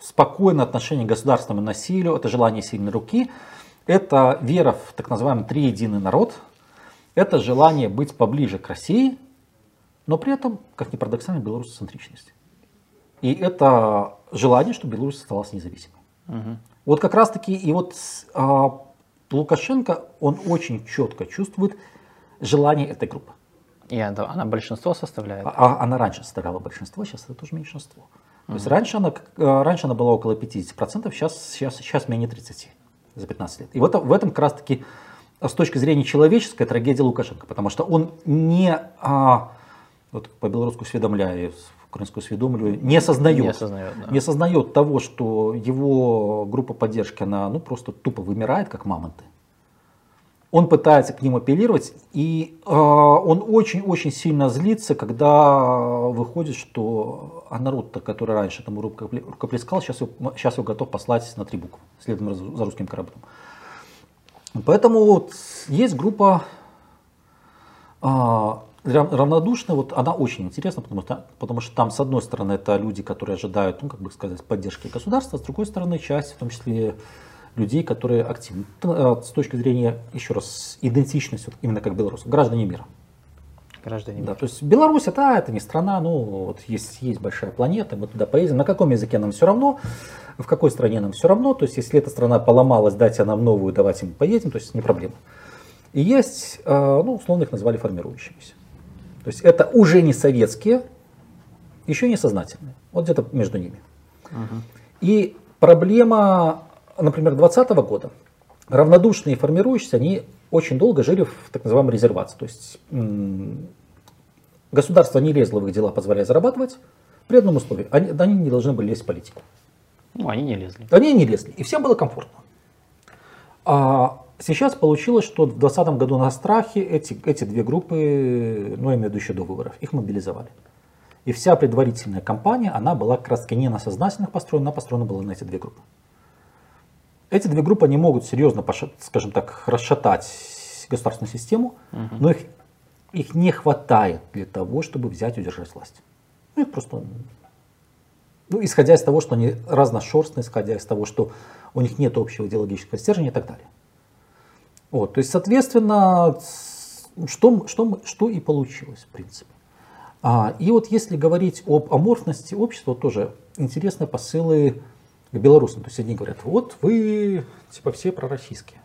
спокойное отношение к государственному насилию, это желание сильной руки, это вера в так называемый триединый народ, это желание быть поближе к России, но при этом, как ни парадоксально, белорусоцентричность. И это желание, чтобы Беларусь оставалась независимой. Угу. Вот как раз таки, и вот а, Лукашенко, он очень четко чувствует желание этой группы. И она, она большинство составляет? А, а, она раньше составляла большинство, сейчас это тоже меньшинство. То угу. есть раньше она, э, раньше она была около 50%, сейчас, сейчас, сейчас менее 30% за 15 лет. И вот в этом как раз таки с точки зрения человеческой трагедия Лукашенко, потому что он не, а, вот по-белорусски усведомляю, украинскую усведомлю, не осознает, не, осознает, да. не осознает того, что его группа поддержки, она ну, просто тупо вымирает, как мамонты он пытается к ним апеллировать, и э, он очень-очень сильно злится, когда выходит, что а народ-то, который раньше там рукоплескал, сейчас его, сейчас его готов послать на три буквы, следом за русским кораблем. Поэтому вот есть группа э, равнодушная, вот она очень интересна, потому что, потому что там, с одной стороны, это люди, которые ожидают, ну, как бы сказать, поддержки государства, с другой стороны, часть, в том числе людей, которые активны. Э, с точки зрения, еще раз, идентичности, вот именно как белорусов, граждане мира. Граждане мира. Да, то есть Беларусь, это, это не страна, ну вот есть, есть большая планета, мы туда поедем. На каком языке нам все равно, в какой стране нам все равно. То есть если эта страна поломалась, дайте нам новую, давайте мы поедем, то есть не проблема. И есть, э, ну условно их назвали формирующимися. То есть это уже не советские, еще не сознательные. Вот где-то между ними. Угу. И проблема например, 2020 года равнодушные формирующиеся, они очень долго жили в так называемой резервации. То есть государство не лезло в их дела, позволяя зарабатывать, при одном условии. Они, они не должны были лезть в политику. Ну, они не лезли. Они не лезли. И всем было комфортно. А сейчас получилось, что в 2020 году на страхе эти, эти две группы, ну, я имею в виду еще до выборов, их мобилизовали. И вся предварительная кампания, она была как раз не на сознательных построена, она построена была на эти две группы. Эти две группы не могут серьезно, скажем так, расшатать государственную систему, угу. но их, их не хватает для того, чтобы взять и удержать власть. Ну, их просто, ну, исходя из того, что они разношерстные, исходя из того, что у них нет общего идеологического стержня и так далее. Вот, то есть, соответственно, что, что, что и получилось, в принципе. А, и вот если говорить об аморфности общества, тоже интересные посылы к белорусам. То есть одни говорят, вот вы типа все пророссийские.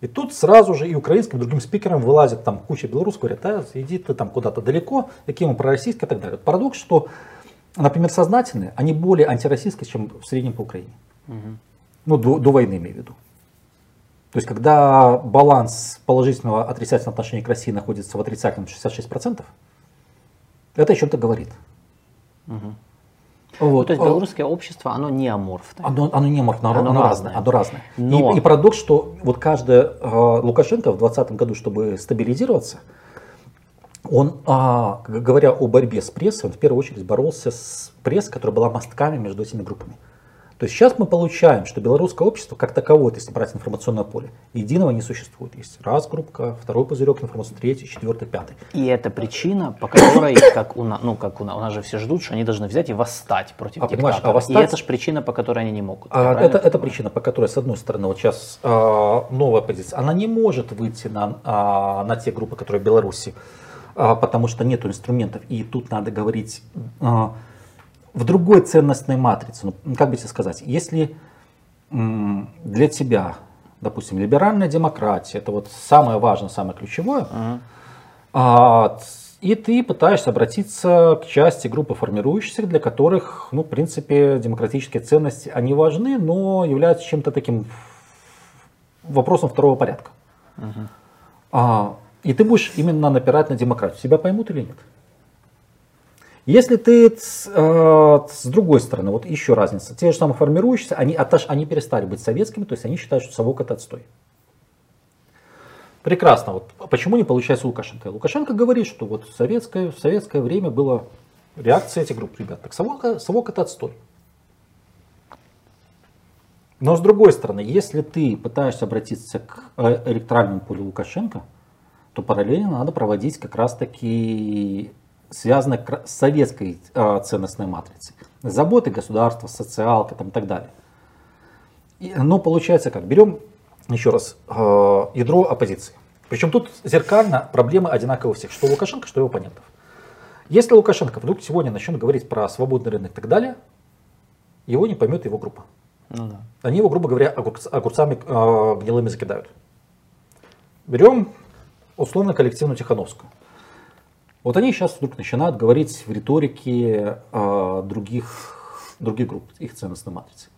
И тут сразу же и украинским, и другим спикерам вылазит там куча белорусов, говорят, а иди ты там куда-то далеко, какие мы пророссийские и так далее. Парадокс, что, например, сознательные, они более антироссийские, чем в среднем по Украине. Угу. Ну, до, до войны имею в виду. То есть, когда баланс положительного отрицательного отношения к России находится в отрицательном 66%, это о чем-то говорит. Угу. Вот. То есть белорусское общество, оно не аморфное. Оно, оно не аморфное, оно, оно, разное. Оно разное. Но... И, и парадокс, что вот каждый э, Лукашенко в 2020 году, чтобы стабилизироваться, он, а, говоря о борьбе с прессой, он в первую очередь боролся с прессой, которая была мостками между этими группами. То есть сейчас мы получаем, что белорусское общество, как таковое, если брать информационное поле, единого не существует. Есть раз группка, второй пузырек информации, третий, четвертый, пятый. И это причина, по которой, как у нас, ну, как у нас, у нас же все ждут, что они должны взять и восстать против а, диктатора. А восстать... И это же причина, по которой они не могут. А, это, это причина, по которой, с одной стороны, вот сейчас а, новая позиция, она не может выйти на, а, на те группы, которые в Беларуси, а, потому что нет инструментов. И тут надо говорить... А, в другой ценностной матрице. Ну, как бы тебе сказать, если для тебя, допустим, либеральная демократия, это вот самое важное, самое ключевое, uh-huh. а, и ты пытаешься обратиться к части группы формирующихся, для которых, ну, в принципе, демократические ценности, они важны, но являются чем-то таким вопросом второго порядка. Uh-huh. А, и ты будешь именно напирать на демократию. Тебя поймут или нет? Если ты с, э, с другой стороны, вот еще разница, те же самые формирующиеся, они, отош, они перестали быть советскими, то есть они считают, что совок это отстой. Прекрасно. Вот почему не получается Лукашенко? Лукашенко говорит, что вот в советское, в советское время была реакция этих групп ребят. Так совок, совок это отстой. Но с другой стороны, если ты пытаешься обратиться к э, электоральному полю Лукашенко, то параллельно надо проводить как раз таки связано с советской э, ценностной матрицей. Заботы государства, социалка там, и так далее. И, но получается как? Берем еще раз э, ядро оппозиции. Причем тут зеркально проблемы одинаковые у всех, что у Лукашенко, что у его оппонентов. Если Лукашенко вдруг сегодня начнет говорить про свободный рынок и так далее, его не поймет его группа. Ну, да. Они его, грубо говоря, огурц, огурцами э, гнилыми закидают. Берем условно коллективную Тихановскую. Вот они сейчас вдруг начинают говорить в риторике э, других, других групп, их ценностной матрицы.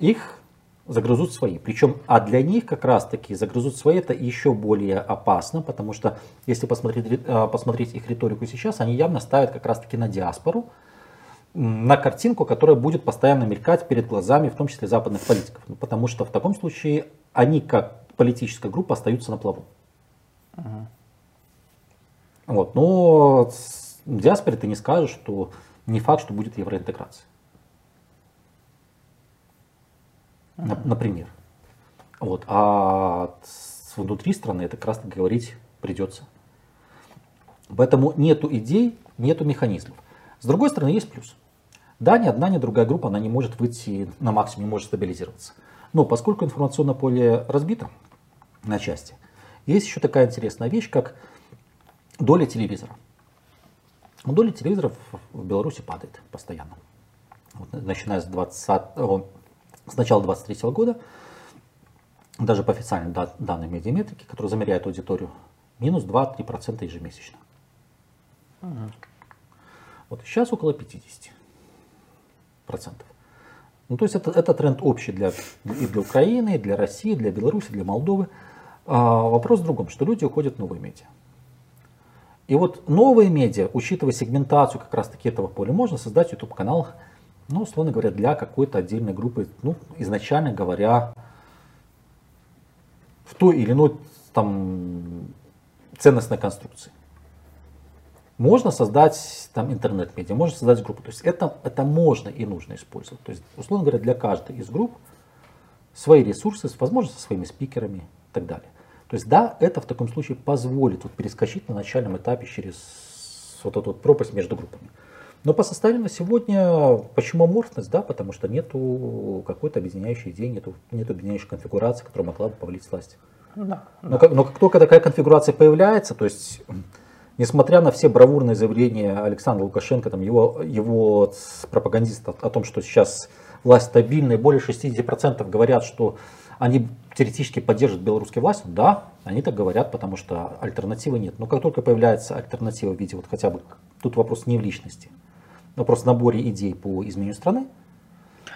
Их загрызут свои. Причем, а для них как раз таки загрызут свои это еще более опасно, потому что если посмотреть, э, посмотреть их риторику сейчас, они явно ставят как раз таки на диаспору, на картинку, которая будет постоянно мелькать перед глазами, в том числе западных политиков. Ну, потому что в таком случае они как политическая группа остаются на плаву. Uh-huh. Вот. Но в диаспоре ты не скажешь, что не факт, что будет евроинтеграция. Uh-huh. Например. Вот. А внутри страны это как раз говорить придется. Поэтому нету идей, нету механизмов. С другой стороны, есть плюс. Да, ни одна, ни другая группа, она не может выйти на максимум, не может стабилизироваться. Но поскольку информационное поле разбито на части, есть еще такая интересная вещь, как доля телевизора. Доля телевизоров в Беларуси падает постоянно. Вот, начиная с, 20, с начала 23 года, даже по официальным данным медиаметрики, которые замеряют аудиторию, минус 2-3% ежемесячно. Угу. Вот сейчас около 50%. Ну, то есть это, это тренд общий для, и для Украины, и для России, и для Беларуси, для Молдовы. А вопрос в другом, что люди уходят в новые медиа. И вот новые медиа, учитывая сегментацию как раз таки этого поля, можно создать YouTube канал, ну, условно говоря, для какой-то отдельной группы, ну, изначально говоря, в той или иной там ценностной конструкции. Можно создать там интернет-медиа, можно создать группу. То есть это, это можно и нужно использовать. То есть, условно говоря, для каждой из групп свои ресурсы, возможно, со своими спикерами и так далее. То есть да, это в таком случае позволит вот перескочить на начальном этапе через вот эту вот пропасть между группами. Но по составе на сегодня, почему аморфность, да, потому что нету какой-то объединяющей идеи, нету, нету объединяющей конфигурации, которая могла бы повлить власть. Ну да, но, да. Как, но как только такая конфигурация появляется, то есть, несмотря на все бравурные заявления Александра Лукашенко, там, его, его пропагандистов о том, что сейчас власть стабильная, более 60% говорят, что они теоретически поддержат белорусские власти? Да, они так говорят, потому что альтернативы нет. Но как только появляется альтернатива в виде вот хотя бы, тут вопрос не в личности, вопрос в наборе идей по изменению страны,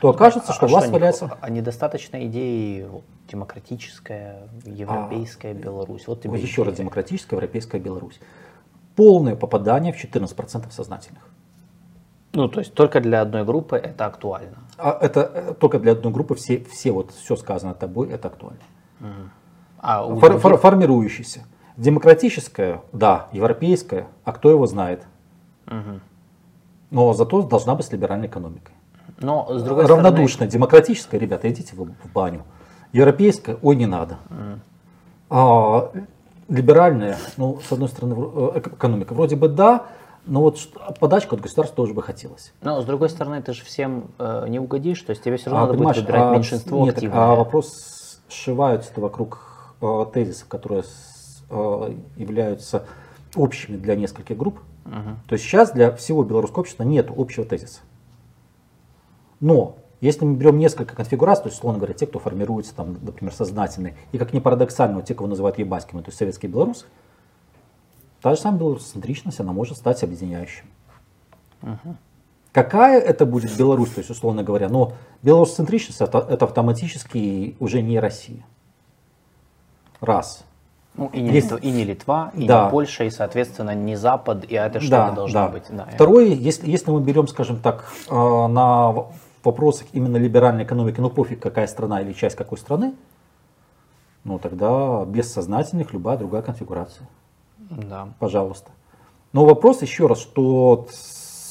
то окажется, что а власть валяется. А недостаточно идеи демократическая, европейская а, Беларусь. Вот тебе еще раз, демократическая, европейская Беларусь. Полное попадание в 14% сознательных. Ну, то есть только для одной группы это актуально. А это э, только для одной группы все, все вот все сказано тобой, это актуально. Угу. А Фор, других... Формирующийся. Демократическое, да, европейское, а кто его знает? Угу. Но зато должна быть либеральная экономика. Но с другой Равнодушно, стороны... демократическая, ребята, идите в, в баню. Европейская, ой, не надо. Mm. А, либеральная, ну, с одной стороны, э, экономика, вроде бы да, но вот подачку от государства тоже бы хотелось. Но с другой стороны, ты же всем э, не угодишь, то есть тебе все равно а, надо будет выбирать а, меньшинство нет, активное. А вопрос сшиваются вокруг э, тезисов, которые э, являются общими для нескольких групп. Угу. То есть сейчас для всего белорусского общества нет общего тезиса. Но если мы берем несколько конфигураций, то есть, условно говоря, те, кто формируется, там, например, сознательные, и как ни парадоксально, те, кого называют ебаськими, то есть советские белорусы, та же самая белорусоцентричность, она может стать объединяющим. Угу. Какая это будет Беларусь, то есть, условно говоря, но белорусоцентричность это, это автоматически уже не Россия. Раз. Ну, и, не. Литва, и не Литва, и да. не Польша, и, соответственно, не Запад, и это что-то да, должно да. быть. Да, Второе, если, если мы берем, скажем так, э, на вопросах именно либеральной экономики, ну пофиг, какая страна или часть какой страны, ну тогда без сознательных любая другая конфигурация. Да. Пожалуйста. Но вопрос еще раз, что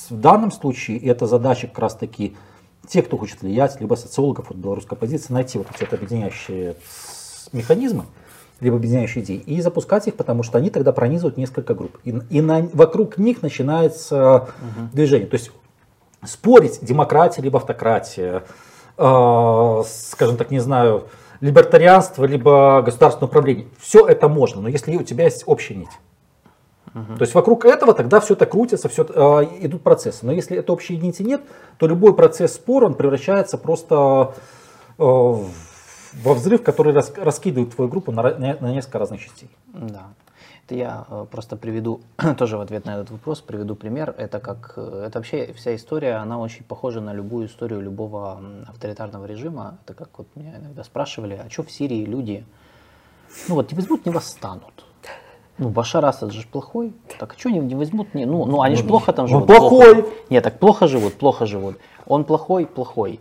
в данном случае эта задача как раз таки те, кто хочет влиять, либо социологов, вот белорусской позиции, найти вот эти объединяющие механизмы, либо объединяющие идеи, и запускать их, потому что они тогда пронизывают несколько групп. И, и на, вокруг них начинается угу. движение. То есть спорить, демократия либо автократия, э, скажем так, не знаю, либертарианство либо государственное управление. Все это можно, но если у тебя есть общая нить. Угу. То есть вокруг этого тогда все это крутится, все э, идут процессы. Но если этой общей нити нет, то любой процесс спора он превращается просто э, во взрыв, который рас, раскидывает твою группу на, на, на несколько разных частей. Да. Это я э, просто приведу, *clears throat* тоже в ответ на этот вопрос, приведу пример. Это как, э, это вообще вся история, она очень похожа на любую историю любого авторитарного режима. Это как вот меня иногда спрашивали, а что в Сирии люди, ну вот не возьмут, не восстанут. Ну, Башар Асад же плохой, так а что они не возьмут? Не, ну, ну, они же ну, плохо там живут. Он плохой! Плохо. Нет, так плохо живут, плохо живут. Он плохой, плохой.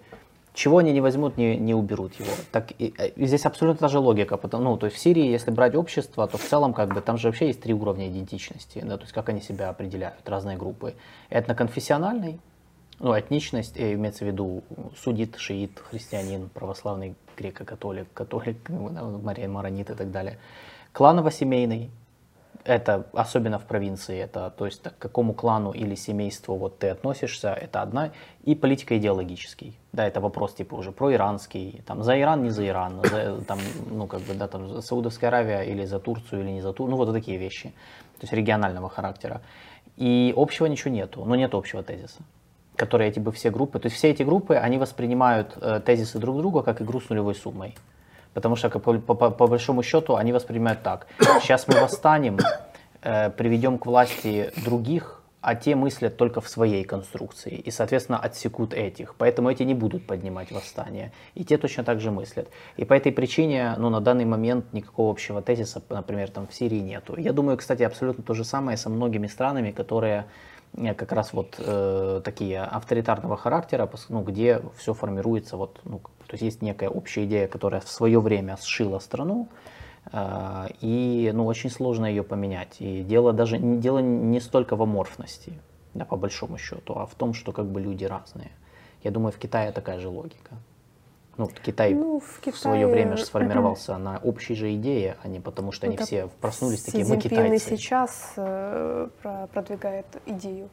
Чего они не возьмут, не, не уберут его. Так и, э, и здесь абсолютно та же логика. Потому, ну, то есть в Сирии, если брать общество, то в целом как бы там же вообще есть три уровня идентичности. Да, то есть как они себя определяют, разные группы. Этноконфессиональный, ну, этничность, э, имеется в виду судит, шиит, христианин, православный, греко-католик, католик, *laughs* ну, маронит и так далее. Кланово-семейный, это особенно в провинции, это то есть к какому клану или семейству вот ты относишься, это одна, и политико-идеологический, да, это вопрос типа уже про иранский, там за Иран, не за Иран, за, там, ну как бы, да, там за Саудовская Аравия или за Турцию или не за Турцию, ну вот такие вещи, то есть регионального характера. И общего ничего нету, но нет общего тезиса которые эти бы все группы, то есть все эти группы, они воспринимают э, тезисы друг друга как игру с нулевой суммой. Потому что по, по, по большому счету они воспринимают так. *coughs* Сейчас мы восстанем, э, приведем к власти других, а те мыслят только в своей конструкции и, соответственно, отсекут этих. Поэтому эти не будут поднимать восстание. И те точно так же мыслят. И по этой причине ну, на данный момент никакого общего тезиса, например, там в Сирии нету. Я думаю, кстати, абсолютно то же самое со многими странами, которые как раз вот э, такие авторитарного характера, ну, где все формируется вот, ну, то есть есть некая общая идея, которая в свое время сшила страну, э, и ну, очень сложно ее поменять. И дело даже дело не столько в аморфности, да, по большому счету, а в том, что как бы люди разные. Я думаю, в Китае такая же логика. Ну, Китай ну, в, Китае... в свое время же *clears throat* сформировался на общей же идее, а не потому, что ну, они все проснулись такие, мы китайцы. сейчас э, продвигает идею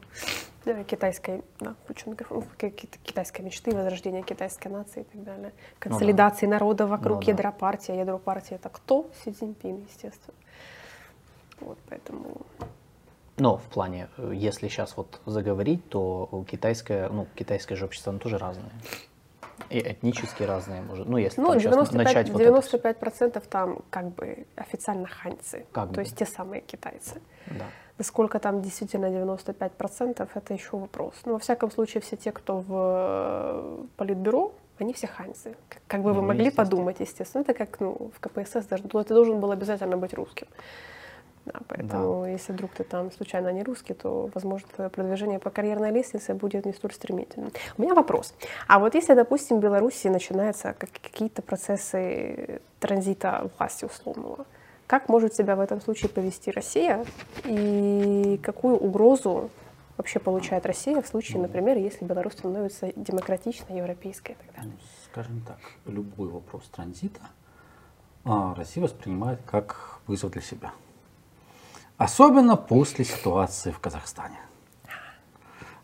китайской, да, китайской мечты, возрождения китайской нации и так далее. Консолидации ну, да. народа вокруг ну, ядра да. партии. Ядро партии это кто? Си Цзиньпин, естественно. Вот, поэтому... Но в плане, э, если сейчас вот заговорить, то китайское, ну, китайское же общество, оно тоже разное. И этнически разные, может. Ну, если ну, там 95, начать 95% вот это... там как бы официально ханьцы, как то бы. есть те самые китайцы. Да. Насколько там действительно 95%, это еще вопрос. Но во всяком случае, все те, кто в э, политбюро, они все ханьцы. Как, бы ну, вы могли подумать, естественно. Это как ну, в КПСС даже. Ну, ты должен был обязательно быть русским. Да, поэтому да. если вдруг ты там случайно не русский, то, возможно, продвижение по карьерной лестнице будет не столь стремительным. У меня вопрос. А вот если, допустим, в Беларуси начинаются какие-то процессы транзита власти условного, как может себя в этом случае повести Россия и какую угрозу вообще получает Россия в случае, например, если Беларусь становится демократичной, европейской и так далее? Ну, скажем так, любой вопрос транзита а, Россия воспринимает как вызов для себя. Особенно после ситуации в Казахстане.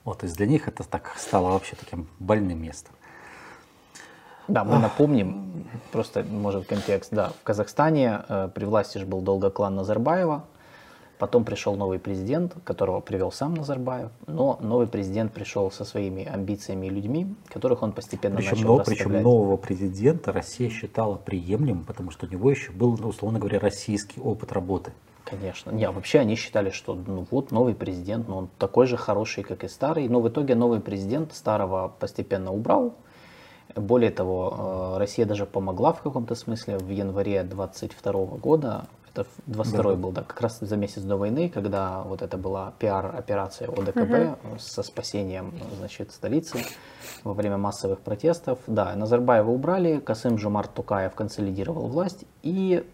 Вот, то есть для них это так стало вообще таким больным местом. Да, мы напомним, просто может контекст, да, в Казахстане э, при власти же был долго клан Назарбаева, потом пришел новый президент, которого привел сам Назарбаев, но новый президент пришел со своими амбициями и людьми, которых он постепенно причем, начал но, Причем нового президента Россия считала приемлемым, потому что у него еще был, условно говоря, российский опыт работы. Конечно. Не, вообще они считали, что ну вот новый президент, но он такой же хороший, как и старый. Но в итоге новый президент старого постепенно убрал. Более того, э, Россия даже помогла в каком-то смысле в январе 22 года. Это 22 да. был, да, как раз за месяц до войны, когда вот это была пиар-операция ОДКБ угу. со спасением, значит, столицы во время массовых протестов. Да, Назарбаева убрали, Касым Жумарт Тукаев консолидировал власть и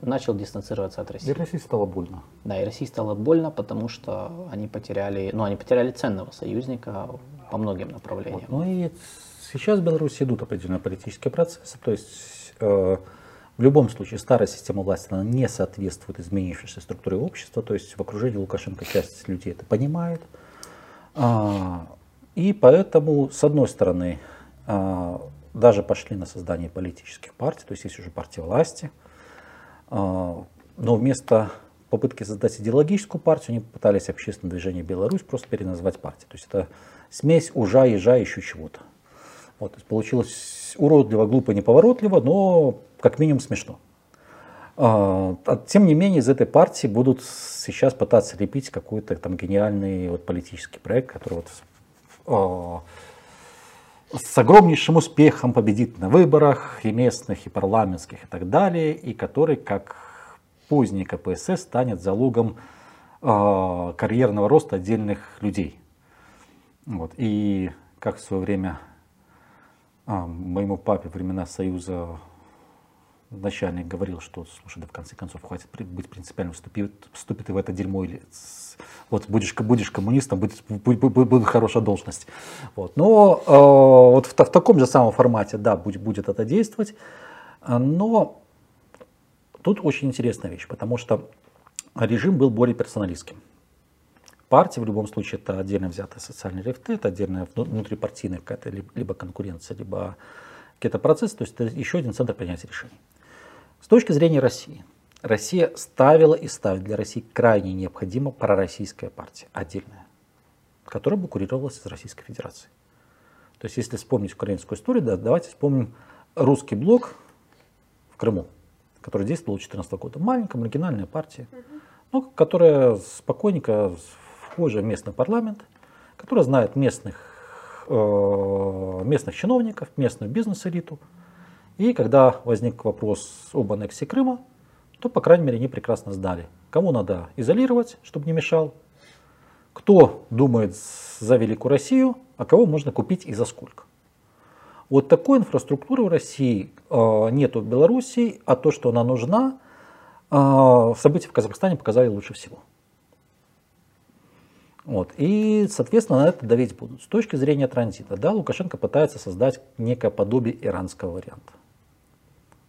начал дистанцироваться от России. И России стало больно. Да, и России стало больно, потому что они потеряли, ну, они потеряли ценного союзника по многим направлениям. Вот. Ну и сейчас в Беларуси идут определенные политические процессы, то есть э, в любом случае старая система власти она не соответствует изменившейся структуре общества, то есть в окружении Лукашенко часть людей это понимает. А, и поэтому, с одной стороны, а, даже пошли на создание политических партий, то есть есть уже партия власти, но вместо попытки создать идеологическую партию, они пытались общественное движение Беларусь просто переназвать партией. То есть это смесь ужа, ежа, еще чего-то. Вот, получилось уродливо, глупо, неповоротливо, но как минимум смешно. А, тем не менее, из этой партии будут сейчас пытаться лепить какой-то там гениальный вот, политический проект, который вот, с огромнейшим успехом победит на выборах и местных, и парламентских, и так далее, и который, как поздний КПСС, станет залогом э, карьерного роста отдельных людей. Вот. И как в свое время а, моему папе времена Союза начальник говорил, что, слушай, да в конце концов, хватит быть принципиальным, вступи, вступи ты в это дерьмо, или вот будешь, будешь коммунистом, будет, будет, будет, хорошая должность. Вот. Но э, вот в, в таком же самом формате, да, будет, будет это действовать, но тут очень интересная вещь, потому что режим был более персоналистским. Партия в любом случае это отдельно взятая социальная рефты, это отдельная внутрипартийная какая-то либо конкуренция, либо какие-то процессы, то есть это еще один центр принятия решений. С точки зрения России, Россия ставила и ставит для России крайне необходима пророссийская партия, отдельная, которая бы курировалась из Российской Федерации. То есть если вспомнить украинскую историю, да, давайте вспомним русский блок в Крыму, который действовал с 2014 года. Маленькая маргинальная партия, ну, которая спокойненько вхожа в местный парламент, которая знает местных, э, местных чиновников, местную бизнес-элиту, и когда возник вопрос об аннексии Крыма, то, по крайней мере, они прекрасно сдали. Кому надо изолировать, чтобы не мешал, кто думает за Великую Россию, а кого можно купить и за сколько. Вот такой инфраструктуры в России э, нету в Беларуси, а то, что она нужна, э, события в Казахстане показали лучше всего. Вот. И, соответственно, на это давить будут. С точки зрения транзита, да, Лукашенко пытается создать некое подобие иранского варианта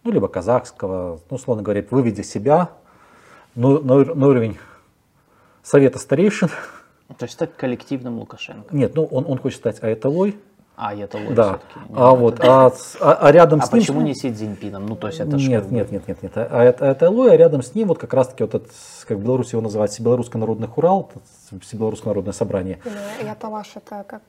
ну, либо казахского, ну, условно говоря, выведя себя на, на, на уровень совета старейшин. *laughs* То есть стать коллективным Лукашенко? Нет, ну он, он хочет стать аэтолой. А, аэтолой да. все-таки. А, вот, а, а, а рядом а с ним... почему не Си Цзиньпином? Ну, то есть это нет, же... нет, нет, нет, нет. А, аэтолой, а рядом с ним вот как раз-таки вот этот, как в Беларуси его называют, Всебелорусский народный хурал, Всебелорусское народное собрание. Аятолаш это как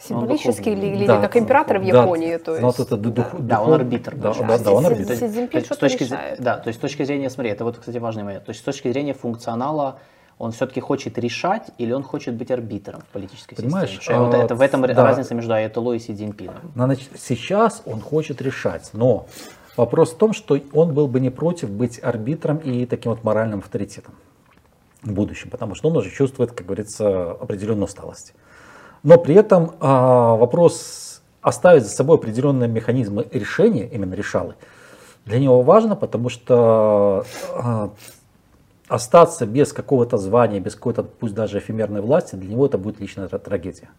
Символический или, или да, как император в Японии, да, то есть. Вот это дух, да, дух, да, он арбитр. Да, да, да, он арбитр. Си Цзиньпин что-то точки, решает. Да, то есть с точки зрения, смотри, это вот, кстати, важный момент. То есть с точки зрения функционала он все-таки хочет решать или он хочет быть арбитром в политической Понимаешь, системе? Понимаешь? Вот это, в этом да. разница между Аятолой и Си Цзиньпином. Сейчас он хочет решать, но вопрос в том, что он был бы не против быть арбитром и таким вот моральным авторитетом. в будущем, потому что он уже чувствует, как говорится, определенную усталость. Но при этом а, вопрос оставить за собой определенные механизмы решения, именно решалы, для него важно, потому что а, остаться без какого-то звания, без какой-то, пусть даже эфемерной власти, для него это будет личная трагедия.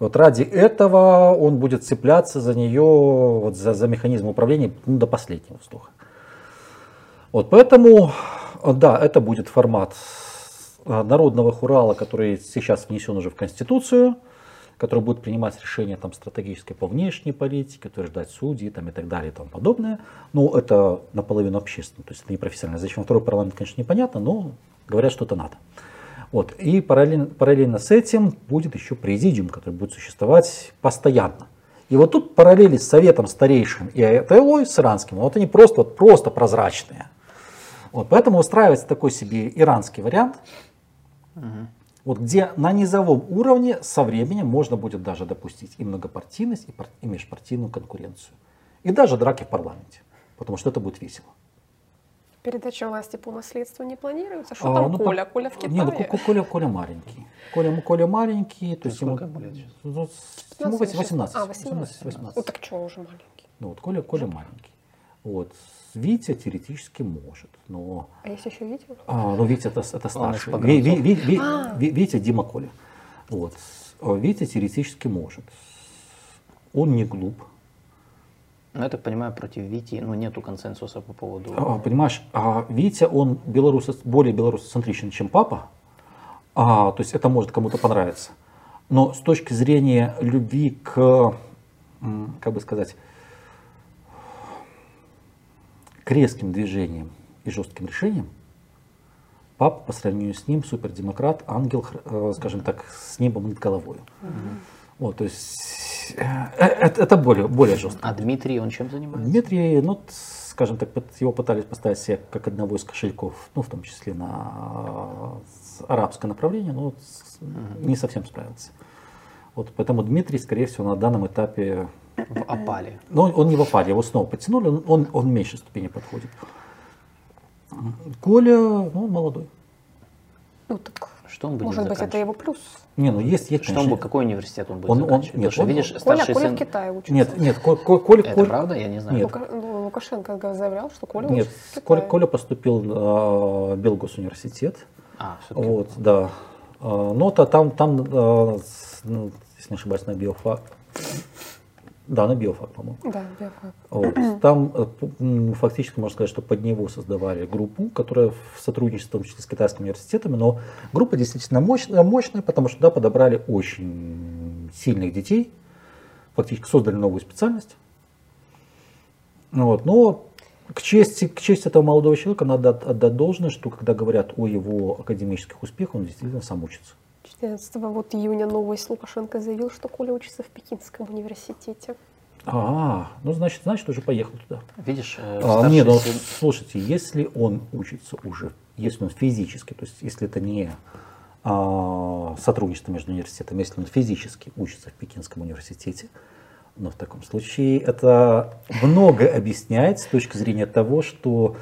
Вот ради этого он будет цепляться за нее, вот за, за механизм управления ну, до последнего вздоха. Вот поэтому, да, это будет формат народного хурала, который сейчас внесен уже в Конституцию, который будет принимать решения там, стратегические по внешней политике, утверждать судьи там, и так далее и тому подобное. Но это наполовину общественно, то есть это не профессионально. Зачем второй парламент, конечно, непонятно, но говорят, что это надо. Вот. И параллельно, параллельно с этим будет еще президиум, который будет существовать постоянно. И вот тут параллели с Советом Старейшин и Айтайлой с иранским, вот они просто, вот просто прозрачные. Вот, поэтому устраивается такой себе иранский вариант, угу. вот, где на низовом уровне со временем можно будет даже допустить и многопартийность, и, пар, и межпартийную конкуренцию. И даже драки в парламенте, потому что это будет весело. Передача власти по наследству не планируется? Что а, там ну, Коля? Коля в Китае? Нет, ну, Коля, Коля маленький. Коля, Коля маленький, то есть ему, ну, ему 18. А, 18. 18. Ну так что уже маленький? Ну вот Коля, Коля маленький. Вот. Витя теоретически может, но... А есть еще Витя? А, ну Витя это, это старший. Ви, ви, ви, ви, а. Витя Дима Коля. Вот. Витя теоретически может. Он не глуп, ну, я так понимаю, против Вити ну, нету консенсуса по поводу... А, понимаешь, а Витя, он белорус, более белорусоцентричен, чем папа. А, то есть это может кому-то понравиться. Но с точки зрения любви к, как бы сказать, к резким движениям и жестким решениям, папа по сравнению с ним супердемократ, ангел, э, скажем так, с небом над головой. Угу. Вот, то есть э, э, это, это более, более жестко. А Дмитрий, он чем занимается? Дмитрий, ну, скажем так, его пытались поставить себе как одного из кошельков, ну, в том числе на арабское направление, но угу. не совсем справился. Вот, поэтому Дмитрий, скорее всего, на данном этапе... В опале. Ну, он не в опале, его снова подтянули, он, он, он меньше ступени подходит. Коля, ну, он молодой. Ну, так что он будет Может быть, это его плюс. Не, ну есть, есть что он, будет, какой университет он будет он, он, нет, что, он, видишь, Коля, Коля сын... в Китае учится. Нет, нет, Коля, Коля, Это Коля... правда? Я не знаю. Нет. Лука... Ну, Лукашенко заявлял, что Коля Нет, учится в Коля, Коля поступил на Белгос университет. А, вот, да. А, но то там, там, а, ну, если не ошибаюсь, на биофак, да, на биофак, по-моему. Да, биофак. Вот. Там э, фактически можно сказать, что под него создавали группу, которая в сотрудничестве, в том числе с китайскими университетами, но группа действительно мощная, мощная потому что туда подобрали очень сильных детей, фактически создали новую специальность. Вот. Но к чести, к чести этого молодого человека надо отдать должное, что когда говорят о его академических успехах, он действительно сам учится. 14 вот июня новость Лукашенко заявил, что Коля учится в Пекинском университете. А, ну значит, значит уже поехал туда. Видишь, э, а, нет, ну, слушайте, если он учится уже, если он физически, то есть если это не а, сотрудничество между университетами, если он физически учится в Пекинском университете, но в таком случае это много объясняет с точки зрения того, что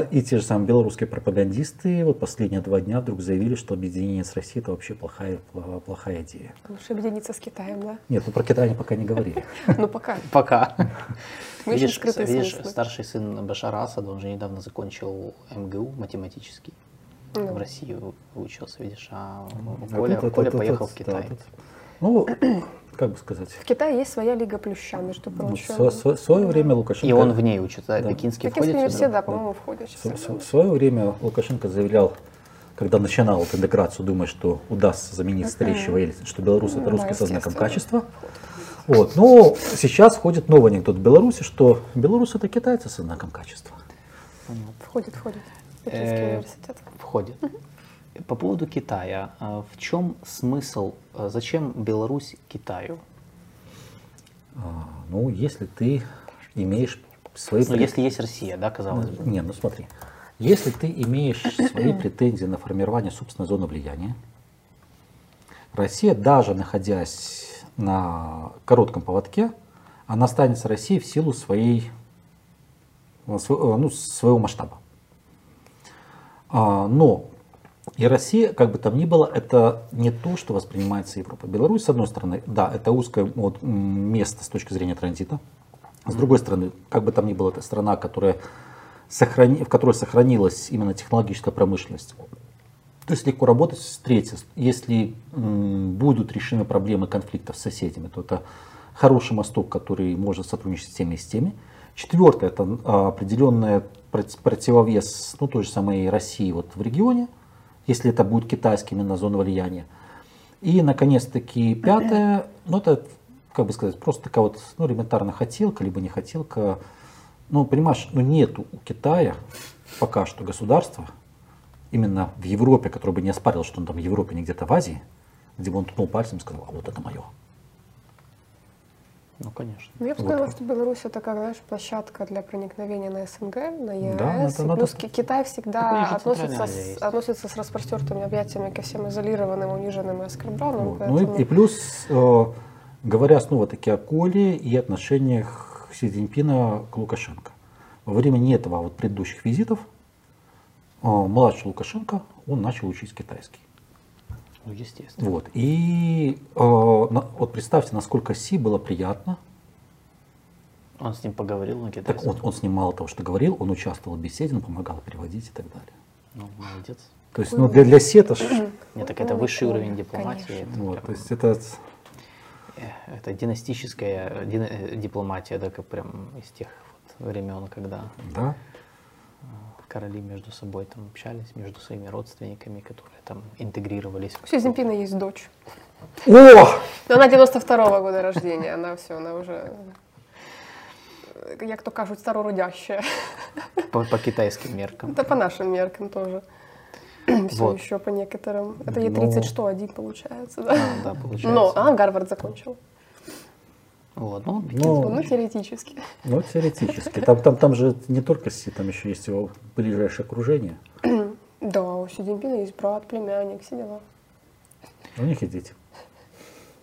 и те же самые белорусские пропагандисты вот последние два дня вдруг заявили, что объединение с Россией это вообще плохая, плохая идея. Лучше объединиться с Китаем, да? Нет, ну про Китай они пока не говорили. *laughs* Ну пока. *laughs* Пока. Видишь, видишь старший сын Башара Асада, он же недавно закончил МГУ математический. В Россию выучился, видишь, а Коля, Коля поехал в Китай. Ну, *clears throat* как бы сказать. В Китае есть своя лига плюща, между ну, прочим. Ну, в свое, свое время Лукашенко... И он в ней учится, да. Пекинский, Пекинский университет, да, по-моему, входит. В, в свое время Лукашенко заявлял, когда начинал вот интеграцию, думая, что удастся заменить старейшего Ельцина, что Беларусь это русский да, со знаком качества. Вот. Но сейчас входит новый анекдот в Беларуси, что Беларусь это китайцы со знаком качества. Входит, входит. Пекинский э, университет. Входит. По поводу Китая, а в чем смысл, а зачем Беларусь Китаю? А, ну, если ты имеешь свои... Ну, если есть Россия, да, казалось бы. Не, ну смотри. Если ты имеешь свои *clears throat* претензии на формирование собственной зоны влияния, Россия, даже находясь на коротком поводке, она останется Россией в силу своей, ну, своего масштаба. Но И Россия, как бы там ни было, это не то, что воспринимается Европой. Беларусь, с одной стороны, да, это узкое вот, место с точки зрения транзита. С другой стороны, как бы там ни было, это страна, которая сохрани, в которой сохранилась именно технологическая промышленность. То есть легко работать. Третье, если будут решены проблемы конфликтов с соседями, то это хороший мосток, который может сотрудничать с теми и с теми. Четвертое, это а, определенный противовес ну, той же самой России вот в регионе, если это будет китайский именно зона влияния. И, наконец-таки, пятое, ну, это, как бы сказать, просто такая вот, ну, элементарно хотелка, либо не хотелка. Ну, понимаешь, ну, нету у Китая пока что государства, именно в Европе, который бы не оспарил, что он там в Европе, не где-то в Азии, где бы он ткнул пальцем и сказал, а вот это мое. Ну, конечно. Ну, я бы сказала, вот. что Беларусь это как, знаешь, площадка для проникновения на СНГ, на ЕС. Да, это, надо... Плюс Китай всегда относится с, относится с распростертыми объятиями ко всем изолированным, униженным и оскорбленным. Вот. Поэтому... Ну и, и плюс, э, говоря снова таки о Коле и отношениях Си Цзиньпина к Лукашенко. Во время не этого, а вот предыдущих визитов, э, младший Лукашенко, он начал учить китайский. Ну, естественно. Вот. И э, вот представьте, насколько Си было приятно. Он с ним поговорил на китайском? Так он, он с ним мало того, что говорил, он участвовал в беседе, он помогал переводить и так далее. Ну, молодец. То есть, ну, для, для Си это... *clears throat* Нет, так это высший уровень дипломатии. Это вот, то есть это... Э, это династическая э, дипломатия, да, как прям из тех вот времен, когда... Да короли между собой там общались, между своими родственниками, которые там интегрировались. У Си Цзиньпина есть дочь. О! Но она 92-го года рождения, она все, она уже, як то кажуть, старородящая. По, по китайским меркам. Да по нашим меркам тоже. Все вот. еще по некоторым. Это ей 30 Но... что, один получается, да? А, да, получается. Но, а, Гарвард закончил. Вот, ну, ну, ну, теоретически. Ну, теоретически. Там, там, там же не только Си, там еще есть его ближайшее окружение. да, у Си Цзиньпина есть брат, племянник, все дела. У них и дети.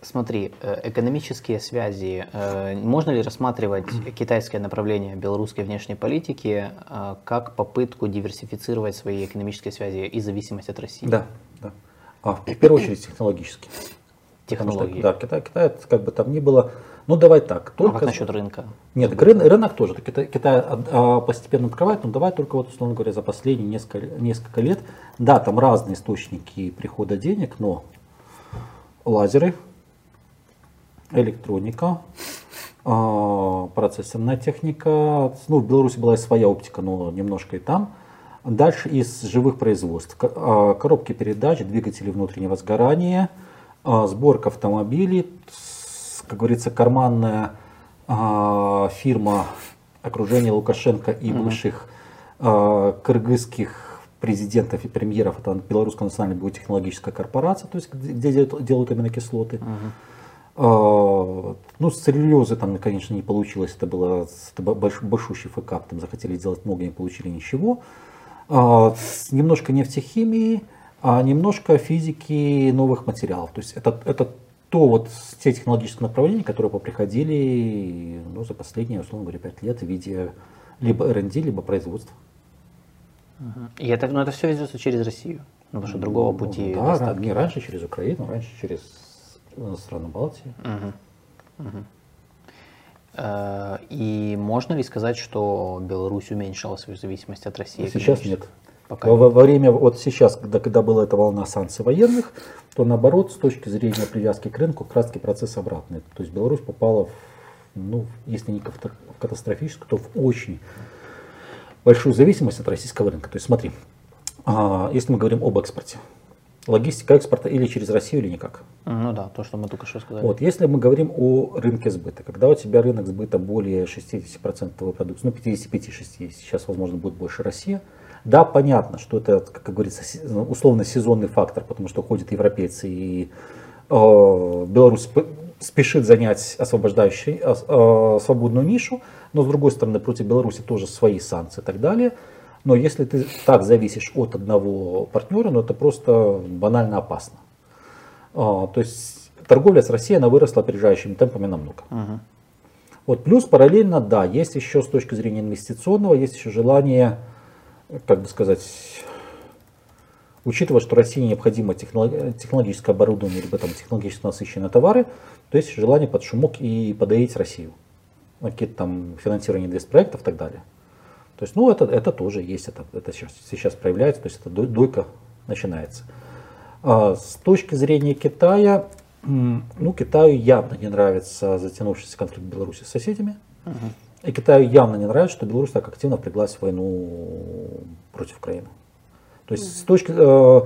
Смотри, э, экономические связи. Э, можно ли рассматривать китайское направление белорусской внешней политики э, как попытку диверсифицировать свои экономические связи и зависимость от России? Да, да. А, в первую очередь технологически. Технологии. Что, да, Китай, Китай, как бы там ни было, ну давай так. Только... А как насчет рынка? Нет, так рынок, тоже. Китай, Китай а, постепенно открывает, но давай только вот, условно говоря, за последние несколько, несколько лет. Да, там разные источники прихода денег, но лазеры, электроника, а, процессорная техника. Ну, в Беларуси была и своя оптика, но немножко и там. Дальше из живых производств. А, коробки передач, двигатели внутреннего сгорания, сборка автомобилей, как говорится, карманная э, фирма окружения Лукашенко и бывших э, кыргызских президентов и премьеров, это Белорусская национальная биотехнологическая корпорация, то есть где, где делают, делают именно кислоты. Uh-huh. Э, ну, с целлюлезы там, конечно, не получилось, это было это больш, большущий фэкап, там захотели сделать много, не получили ничего. Немножко нефтехимии, а немножко физики новых материалов. То есть это, это то вот те технологические направления, которые поприходили ну, за последние, условно говоря, пять лет в виде либо R&D, либо производства. И это, ну, это все ведется через Россию, ну, потому что другого пути ну, Да, не раньше через Украину, раньше через э, страны Балтии. Угу. Угу. И можно ли сказать, что Беларусь уменьшила свою зависимость от России? Сейчас нет. Пока во, во время, вот сейчас, когда, когда была эта волна санкций военных, то наоборот, с точки зрения привязки к рынку, как раз процесс обратный. То есть Беларусь попала, в, ну, если не в катастрофическую, то в очень большую зависимость от российского рынка. То есть смотри, а, если мы говорим об экспорте, логистика экспорта или через Россию, или никак. Ну да, то, что мы только что сказали. Вот, если мы говорим о рынке сбыта, когда у тебя рынок сбыта более 60% твоей продукции, ну 55-60, сейчас, возможно, будет больше Россия, да, понятно, что это, как говорится, условно сезонный фактор, потому что ходят европейцы и э, Беларусь спешит занять освобождающий, э, э, свободную нишу, но с другой стороны против Беларуси тоже свои санкции и так далее. Но если ты так зависишь от одного партнера, ну это просто банально опасно. Э, то есть торговля с Россией, она выросла опережающими темпами намного. Uh-huh. Вот, плюс параллельно, да, есть еще с точки зрения инвестиционного, есть еще желание как бы сказать, учитывая, что России необходимо технологическое оборудование, либо там технологически насыщенные товары, то есть желание под шумок и подоить Россию. Какие-то там финансирование инвестпроектов и так далее. То есть, ну, это, это тоже есть, это, это сейчас, сейчас проявляется, то есть это дойка начинается. А с точки зрения Китая, ну, Китаю явно не нравится затянувшийся конфликт Беларуси с соседями. Угу. И Китаю явно не нравится, что Беларусь так активно впряглась войну против Украины. То есть угу. с точки э,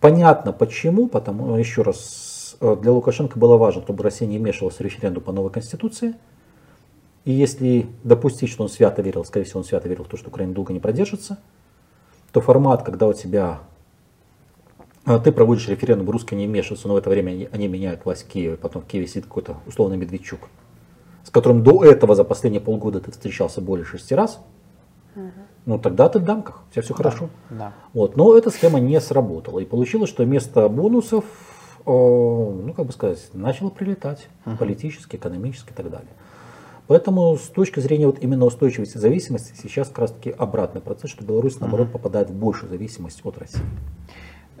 понятно почему, потому еще раз э, для Лукашенко было важно, чтобы Россия не вмешивалась в референдум по новой конституции. И если допустить, что он свято верил, скорее всего, он свято верил в то, что Украина долго не продержится, то формат, когда у тебя э, ты проводишь референдум, русские не вмешиваются, но в это время они, они меняют власть в Киеве, потом в Киеве сидит какой-то условный Медведчук, с которым до этого за последние полгода ты встречался более шести раз, угу ну тогда ты в дамках, у тебя все хорошо. Да. Вот, но эта схема не сработала. И получилось, что вместо бонусов, ну как бы сказать, начало прилетать uh-huh. политически, экономически и так далее. Поэтому с точки зрения вот именно устойчивости зависимости сейчас как раз таки обратный процесс, что Беларусь наоборот uh-huh. попадает в большую зависимость от России.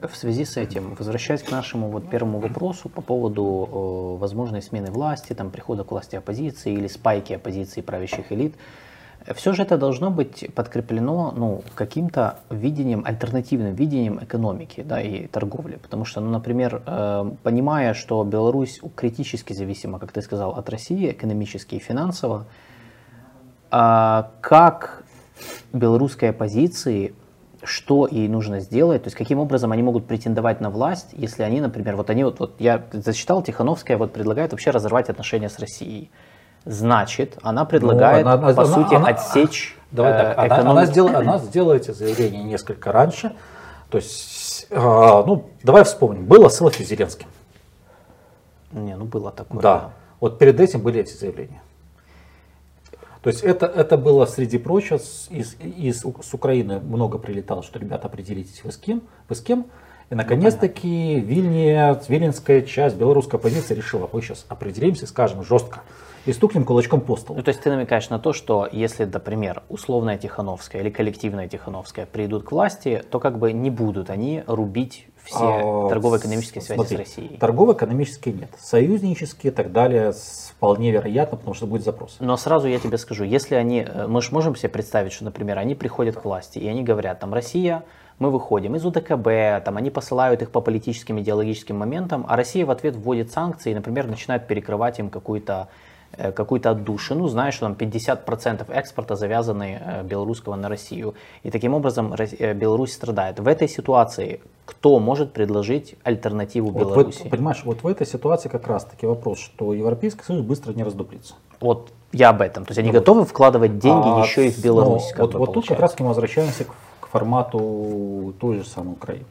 В связи с этим, возвращаясь к нашему вот первому вопросу по поводу э, возможной смены власти, там, прихода к власти оппозиции или спайки оппозиции правящих элит, все же это должно быть подкреплено ну, каким-то видением, альтернативным видением экономики да, и торговли. Потому что, ну, например, э, понимая, что Беларусь критически зависима, как ты сказал, от России экономически и финансово, э, как белорусской оппозиции что ей нужно сделать, то есть каким образом они могут претендовать на власть, если они, например, вот они вот, вот я зачитал, Тихановская вот предлагает вообще разорвать отношения с Россией. Значит, она предлагает, ну, она, по она, сути, она, отсечь *laughs* давай так, э, она, она, сделала, она сделала эти заявления несколько раньше. То есть, э, ну, давай вспомним, было селфи с Зеленским. Не, ну было такое. Да. Вот перед этим были эти заявления. То есть это, это было, среди прочего, из, из, с Украины много прилетало, что, ребята, определитесь вы с кем, вы с кем. И, наконец-таки, ну, Вильня, Виленская часть, белорусская оппозиция решила, мы сейчас определимся скажем жестко, и стукнем кулачком по столу. Ну, то есть ты намекаешь на то, что если, например, условная Тихановская или коллективная Тихановская придут к власти, то как бы не будут они рубить все а, торгово-экономические связи смотри, с Россией. Торгово-экономические нет. Союзнические и так далее вполне вероятно, потому что будет запрос. Но сразу я тебе скажу, если они, э, мы же можем себе представить, что, например, они приходят к власти, и они говорят, там, Россия, мы выходим из УДКБ, там, они посылают их по политическим, идеологическим моментам, а Россия в ответ вводит санкции и, например, начинает перекрывать им какую-то какую-то отдушину, знаешь, что там 50% экспорта завязаны э, белорусского на Россию. И таким образом э, Беларусь страдает. В этой ситуации кто может предложить альтернативу вот Беларуси? В, понимаешь, вот в этой ситуации как раз таки вопрос, что Европейский Союз быстро не раздуплится. Вот я об этом. То есть они вот. готовы вкладывать деньги а, еще и в Беларусь. Ну, вот вот тут как раз мы возвращаемся к, к формату той же самой Украины.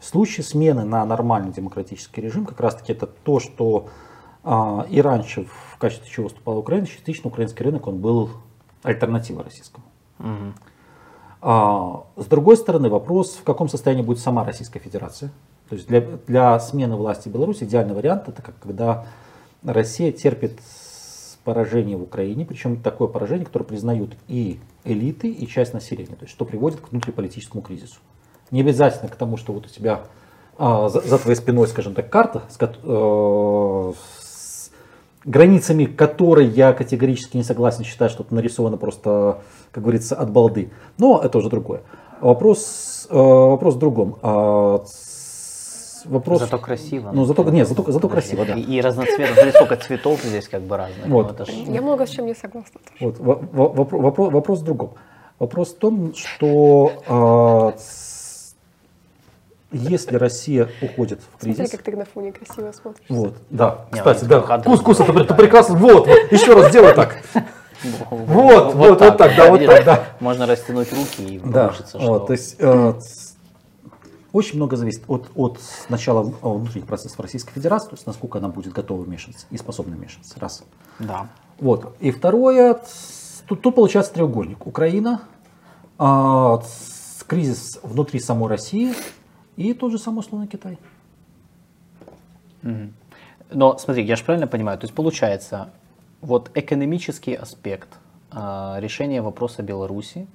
В случае смены на нормальный демократический режим как раз таки это то, что а, и раньше в качестве чего выступала Украина, частично украинский рынок он был альтернативой российскому. Угу. А, с другой стороны, вопрос, в каком состоянии будет сама Российская Федерация. То есть для, для смены власти Беларуси идеальный вариант это как когда Россия терпит поражение в Украине, причем такое поражение, которое признают и элиты, и часть населения, то есть что приводит к внутриполитическому кризису. Не обязательно к тому, что вот у тебя а, за, за твоей спиной, скажем так, карта, с, э, границами которой я категорически не согласен, считаю, что это нарисовано просто, как говорится, от балды. Но это уже другое. Вопрос, э, вопрос в другом. А, вопрос... Зато красиво. Ну, зато, нет, зато, зато красиво, да. И, и разноцветно. Смотри, сколько цветов здесь как бы разных. Вот. Ну, ж... Я много с чем не согласна. Вот, вопрос, вопрос, вопрос в другом. Вопрос в том, что а, если Россия уходит в кризис... Смотри, как ты на фоне красиво смотришь. Вот, да. Кстати, да. Кус, кус, это, это прекрасно. Вот, вот, еще раз сделай так. *laughs* Вот, вот, вот так, да, вот так, да. *laughs* Можно растянуть руки и да, вот, то есть э, очень много зависит от, от начала внутренних процессов Российской Федерации, то есть насколько она будет готова вмешиваться и способна вмешиваться. Раз. Да. Вот. И второе, тут, тут получается треугольник. Украина, э, кризис внутри самой России и тот же самый условно Китай. Но смотри, я же правильно понимаю, то есть получается, вот экономический аспект э, решения вопроса Беларуси,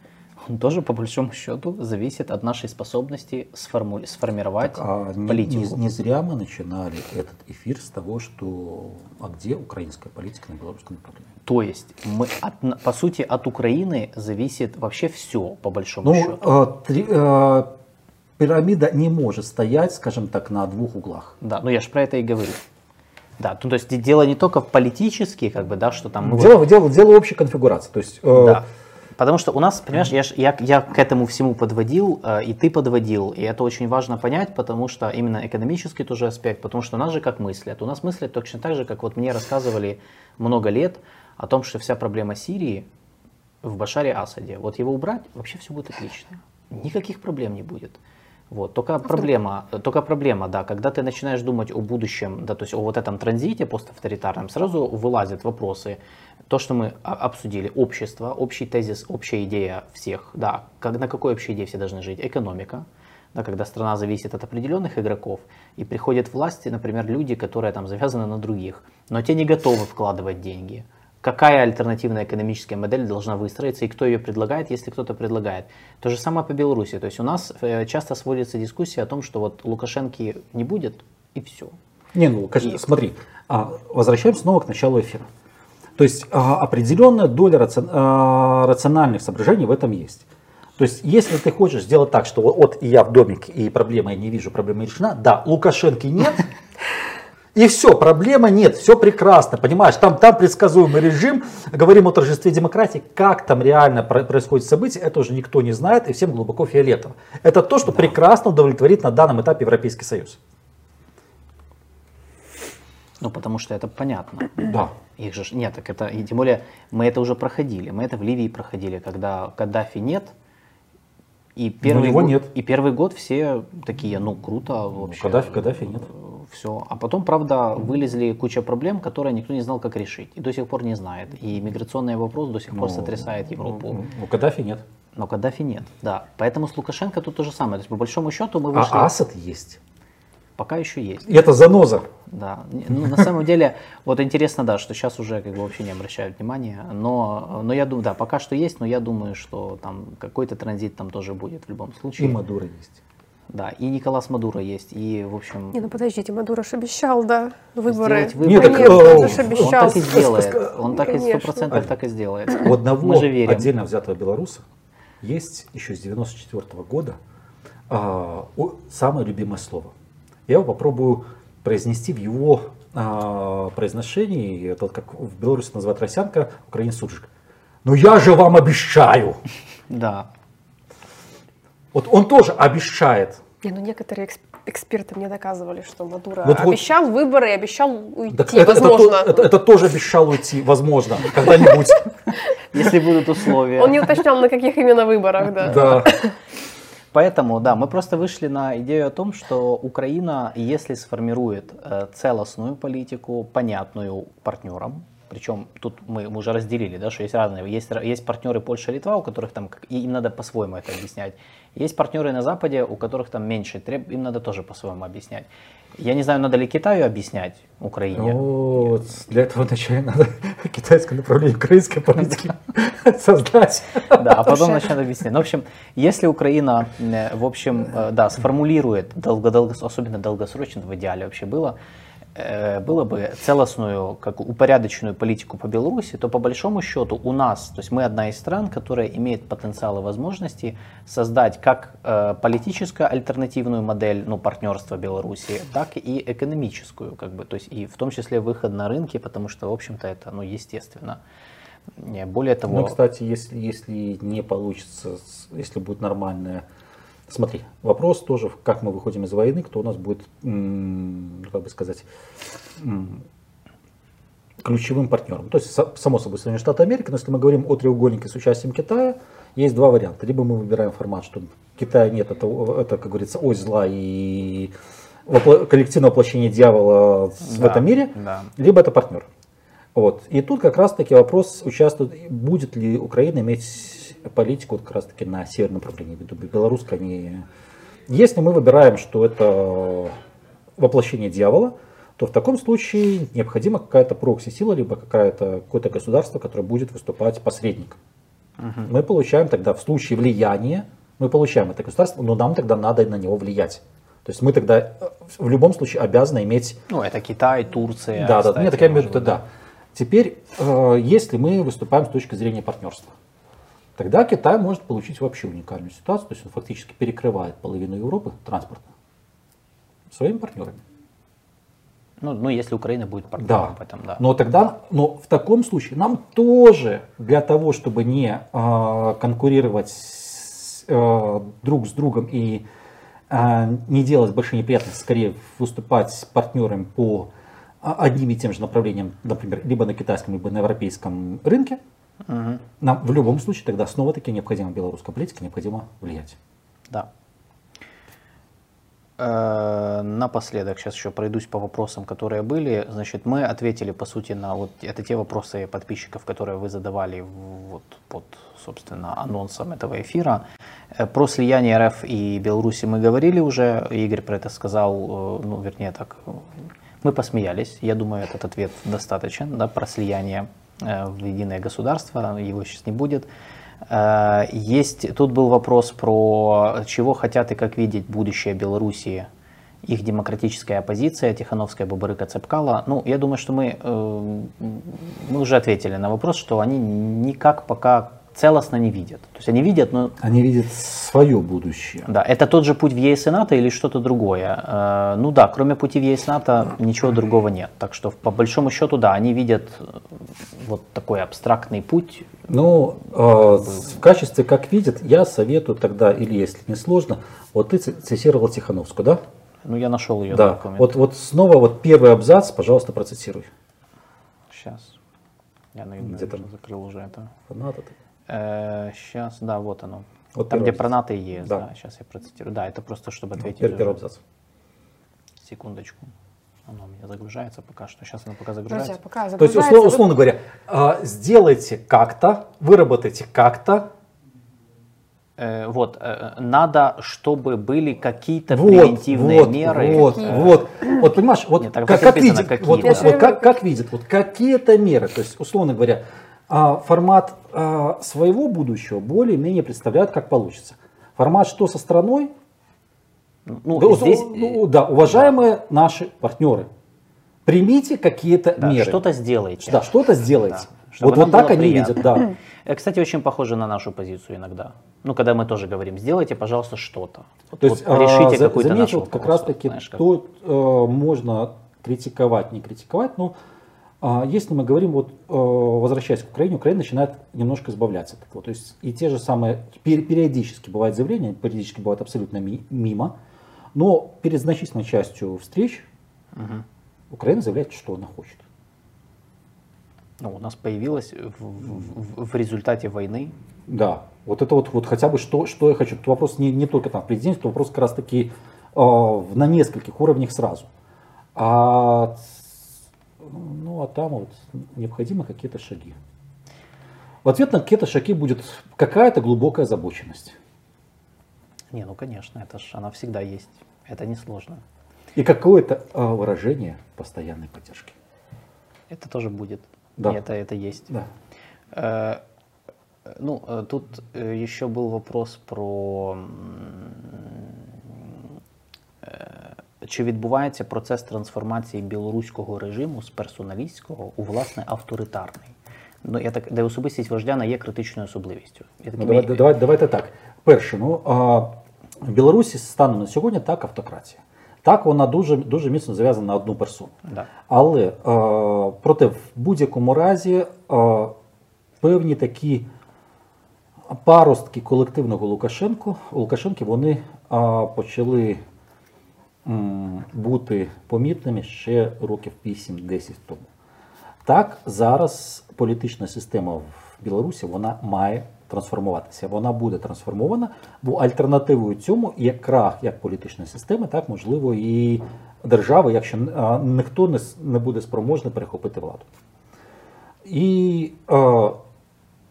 он тоже по большому счету зависит от нашей способности сформу... сформировать так, а политику. Не, не зря мы начинали этот эфир с того, что а где украинская политика на белорусском направлении? То есть, мы от, по сути, от Украины зависит вообще все, по большому ну, счету. Э, три, э, пирамида не может стоять, скажем так, на двух углах. Да, ну я же про это и говорю. Да, ну, то есть дело не только в политически, как бы, да, что там... Дело, вот... дело, дело общей конфигурации. То есть, э... Да. Потому что у нас, понимаешь, я, я, я к этому всему подводил, э, и ты подводил, и это очень важно понять, потому что именно экономический тоже аспект, потому что у нас же как мыслят. У нас мыслят точно так же, как вот мне рассказывали много лет о том, что вся проблема Сирии в Башаре Асаде. Вот его убрать, вообще все будет отлично. Никаких проблем не будет. Вот. Только проблема, только проблема, да, когда ты начинаешь думать о будущем, да, то есть о вот этом транзите поставторитарном, сразу вылазят вопросы. То, что мы обсудили, общество, общий тезис, общая идея всех, да, как, на какой общей идее все должны жить? Экономика, да, когда страна зависит от определенных игроков, и приходят власти, например, люди, которые там завязаны на других, но те не готовы вкладывать деньги – какая альтернативная экономическая модель должна выстроиться и кто ее предлагает, если кто-то предлагает. То же самое по Беларуси. То есть у нас э, часто сводится дискуссия о том, что вот Лукашенки не будет и все. Не, ну, и... смотри, а, возвращаемся снова к началу эфира. То есть а, определенная доля а, рациональных соображений в этом есть. То есть, если ты хочешь сделать так, что вот и я в домик, и проблема я не вижу, проблема решена, да, Лукашенки нет, и все, проблема нет, все прекрасно, понимаешь, там, там предсказуемый режим, говорим о торжестве демократии, как там реально происходит событие, это уже никто не знает и всем глубоко фиолетово. Это то, что да. прекрасно удовлетворит на данном этапе Европейский Союз. Ну, потому что это понятно. *clears throat* Да. Их же нет, так это, и тем более мы это уже проходили, мы это в Ливии проходили, когда Каддафи нет, и первый, год, нет. и первый год все такие, ну круто вообще. Каддафи, Каддафи нет все. А потом, правда, вылезли куча проблем, которые никто не знал, как решить. И до сих пор не знает. И миграционный вопрос до сих пор ну, сотрясает Европу. Ну, ну, Каддафи нет. Но Каддафи нет, да. Поэтому с Лукашенко тут то же самое. То есть, по большому счету, мы вышли... А Асад есть. Пока еще есть. И это заноза. Да. Ну, на самом деле, вот интересно, да, что сейчас уже как бы вообще не обращают внимания. Но, но я думаю, да, пока что есть, но я думаю, что там какой-то транзит там тоже будет в любом случае. И Мадуро есть. Да, и Николас Мадуро есть, и, в общем... Не, ну подождите, Мадуро же обещал, да, выборы. выборы. Нет, так, Конечно, же обещал. Он так и сделает, он так и сто процентов так и сделает. У одного Мы же верим. отдельно взятого белоруса есть еще с 94 -го года а, о, самое любимое слово. Я его попробую произнести в его а, произношении, это как в Беларуси называют росянка, в Украине суджик. Но я же вам обещаю! Да. Вот он тоже обещает. Не, ну некоторые эксперты мне доказывали, что Мадуро вот, обещал вот, выборы и обещал уйти, так это, возможно. Это, это, это тоже обещал уйти, возможно, когда-нибудь. Если будут условия. Он не уточнял, на каких именно выборах, да. Да. Поэтому, да, мы просто вышли на идею о том, что Украина, если сформирует э, целостную политику, понятную партнерам, причем тут мы, мы уже разделили, да, что есть разные. Есть, есть партнеры Польша и Литва, у которых там, и им надо по-своему это объяснять. Есть партнеры на Западе, у которых там меньше, треб, им надо тоже по-своему объяснять. Я не знаю, надо ли Китаю объяснять Украине. Вот, для этого вначале надо *laughs* китайское направление украинской политики *laughs* создать. Да, а потом начнет объяснять. Ну, в общем, если Украина, э, в общем, э, да, сформулирует, долго, долго, особенно долгосрочно в идеале вообще было, было бы целостную, как упорядоченную политику по Беларуси, то по большому счету у нас, то есть мы одна из стран, которая имеет потенциал и возможности создать как э, политическую альтернативную модель ну, партнерства Беларуси, так и экономическую, как бы, то есть и в том числе выход на рынки, потому что, в общем-то, это ну, естественно. Более того... Ну, кстати, если, если не получится, если будет нормальная Смотри, вопрос тоже, как мы выходим из войны, кто у нас будет, как бы сказать, ключевым партнером. То есть, само собой, Соединенные Штаты Америки, но если мы говорим о треугольнике с участием Китая, есть два варианта. Либо мы выбираем формат, что Китая нет, это, это как говорится, ось зла и коллективное воплощение дьявола да, в этом мире, да. либо это партнер. Вот. И тут как раз таки вопрос участвует, будет ли Украина иметь политику как раз таки на северном направлении, белорусская не... Если мы выбираем, что это воплощение дьявола, то в таком случае необходима какая-то прокси-сила, либо какая-то, какое-то государство, которое будет выступать посредником. угу. мы получаем тогда в случае влияния, мы получаем это государство, но нам тогда надо на него влиять. То есть мы тогда э, в любом случае обязаны иметь... Ну, это Китай, Турция. Да, да, нет, так я имею в виду, да. Теперь, э, если мы выступаем с точки зрения партнерства, тогда Китай может получить вообще уникальную ситуацию, то есть он фактически перекрывает половину Европы транспортно своими партнерами. Ну, ну, если Украина будет партнером да. в этом, да. Но тогда, но в таком случае нам тоже для того, чтобы не э, конкурировать с, э, друг с другом и э, не делать большие неприятности, скорее выступать с партнером по одним и тем же направлениям, например, либо на китайском, либо на европейском рынке, угу. нам в любом случае тогда снова-таки необходима белорусская политика, необходимо влиять. Да. Э, напоследок, сейчас еще пройдусь по вопросам, которые были. Значит, мы ответили, по сути, на вот это те вопросы подписчиков, которые вы задавали вот под, собственно, анонсом этого эфира. Э, про слияние РФ и Беларуси мы говорили уже. Игорь про это сказал, э, ну, вернее, так, мы посмеялись. Я думаю, этот ответ достаточен, да, про слияние в единое государство. Его сейчас не будет. Э, есть, тут был вопрос про чего хотят и как видеть будущее Белоруссии, их демократическая оппозиция, Тихановская, Бабарыка, Цепкала. Ну, я думаю, что мы, э, мы уже ответили на вопрос, что они никак пока целостно не видят. То есть они видят, но... Они видят свое будущее. Да, это тот же путь в ЕС и НАТО или что-то другое? Э, ну да, кроме пути в ЕС и НАТО ничего другого нет. Так что по большому счету, да, они видят вот такой абстрактный путь ну, э, в качестве как видят, я советую тогда, или если не сложно, вот ты цитировал Тихановскую, да? Ну, я нашел ее да. документ. Вот, вот снова вот первый абзац, пожалуйста, процитируй. Сейчас. Я, наверное, где там? закрыл уже это. НАТО э, сейчас, да, вот оно. Вот там, где абзац. про НАТО и ЕС, да. да. Сейчас я процитирую. Да, это просто, чтобы ну, ответить. Первый, первый абзац. Секундочку. Оно у меня загружается пока что. Сейчас оно пока загружается. Друзья, пока загружается. То есть, условно, условно говоря, а, сделайте как-то, выработайте как-то. Э, вот, э, надо, чтобы были какие-то вот, превентивные вот, меры. Вот, э, вот, вот, понимаешь, вот Нет, как, как видит, вот, вот, вот как, как видит, вот какие-то меры, то есть, условно говоря, а, формат а, своего будущего более-менее представляют, как получится. Формат что со страной, ну, да, здесь... ну, да, уважаемые да. наши партнеры, примите какие-то да, меры. Что-то сделайте. Да, что-то сделайте. Да, вот, вот так они видят, да. Э, кстати, очень похоже на нашу позицию иногда. Ну, когда мы тоже говорим, сделайте, пожалуйста, что-то. Вот, То есть, вот, решите а, какую-то нашу вот как раз таки, знаешь, как... то э, можно критиковать, не критиковать, но а, если мы говорим, вот, э, возвращаясь к Украине, Украина начинает немножко избавляться от этого. То есть и те же самые, периодически бывают заявления, периодически бывают абсолютно мимо, но перед значительной частью встреч угу. Украина заявляет, что она хочет. Ну, у нас появилось в, в, в результате войны. Да, вот это вот, вот хотя бы что, что я хочу. Тут вопрос не, не только там в президенте, тут вопрос как раз таки э, на нескольких уровнях сразу. А, ну, а там вот необходимы какие-то шаги. В ответ на какие-то шаги будет какая-то глубокая озабоченность. Не, ну конечно, это ж она всегда есть. Это несложно. И какое-то а, выражение постоянной поддержки. Это тоже будет. Да. И это, это есть. Да. Э, ну, э, тут э, еще был вопрос про чи відбувається процес трансформації білоруського режиму з персоналістського у власне авторитарний. Ну, я так, де особистість вождя є критичною особливістю. Я ну, давай, давай, давайте так. Перше, ну а, в Білорусі станом на сьогодні так автократія. Так, вона дуже дуже міцно зав'язана на одну персону. Да. Але е, проте в будь-якому разі е, певні такі паростки колективного Лукашенко, Лукашенки вони е, почали бути помітними ще років 8-10 тому. Так, зараз політична система в Білорусі вона має трансформуватися. Вона буде трансформована, бо альтернативою цьому є крах як політичної системи, так можливо і держави, якщо ніхто не, не буде спроможний перехопити владу. І е,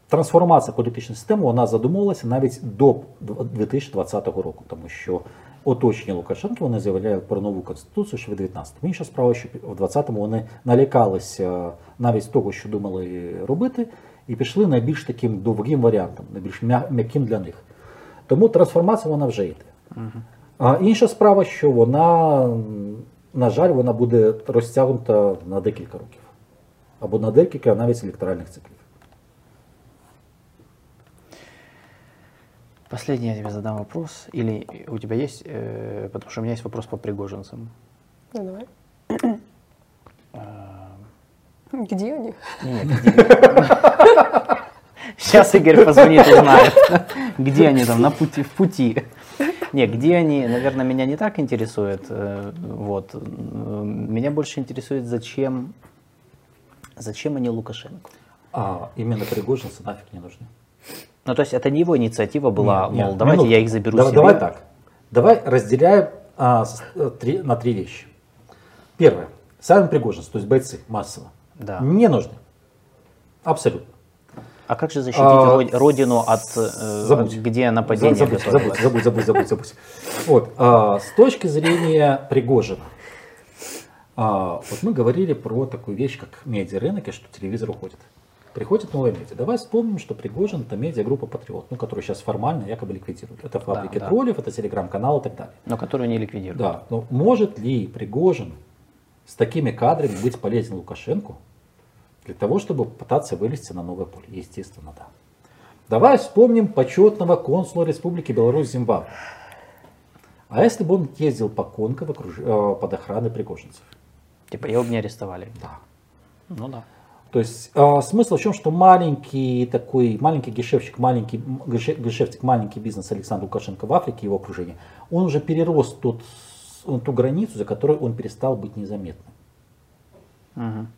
трансформація політичної системи вона задумувалася навіть до 2020 року, тому що оточення Лукашенка вони заявляють про нову конституцію ще в 19-му. Інша справа, що в 20-му вони налякалися навіть з того, що думали робити, і пішли найбільш таким довгим варіантом, найбільш м'яким для них. Тому трансформація вона вже йде. А інша справа, що вона, на жаль, вона буде розтягнута на декілька років. Або на декілька навіть електоральних циклів. Последний я тебе задам вопрос. Или у тебя есть, э, потому что у меня есть вопрос по пригожинцам. Ну, давай. Где они? Нет, где? Сейчас Игорь позвонит, узнает, где они там на пути, в пути. Не, где они, наверное, меня не так интересует. Э, вот. Меня больше интересует, зачем, зачем они Лукашенко. А именно пригожинцы нафиг не нужны. Ну, то есть это не его инициатива была, Нет, мол, нет, давайте минутку. я их заберу давай, себе. Давай так. Давай разделяем а, с- э, три- на три вещи. Первое. Сами пригожинцы, то есть бойцы массово, Да. не нужны. Абсолютно. А как же защитить А, род- родину от, э, забудь. где нападение забудь, забудь, забудь, забудь, забудь, забудь. Вот, а, с точки зрения Пригожина, а, вот мы говорили про такую вещь, как медиарынок, и что телевизор уходит. Приходит новые медиа. Давай вспомним, что Пригожин это медиагруппа Патриот, ну, которую сейчас формально якобы ликвидируют. Это фабрики да. троллев, это телеграм-канал и так далее. Но которую не ликвидируют. Да, но может ли Пригожин с такими кадрами быть полезен Лукашенко для того, чтобы пытаться вылезти на новое поле? Естественно, да. Давай вспомним почетного консула Республики Беларусь Зимбабве. А если бы он ездил по Конго в окруж- э, под охраной пригожинцев? Типа его бы не арестовали. Да. Ну да. То есть э, смысл в чем, что маленький такой, маленький гешефчик, маленький гешефтик, маленький бизнес Александра Лукашенко в Африке, его окружение, он уже перерос тот, с- ту границу, за которой он перестал быть незаметным. Мгм.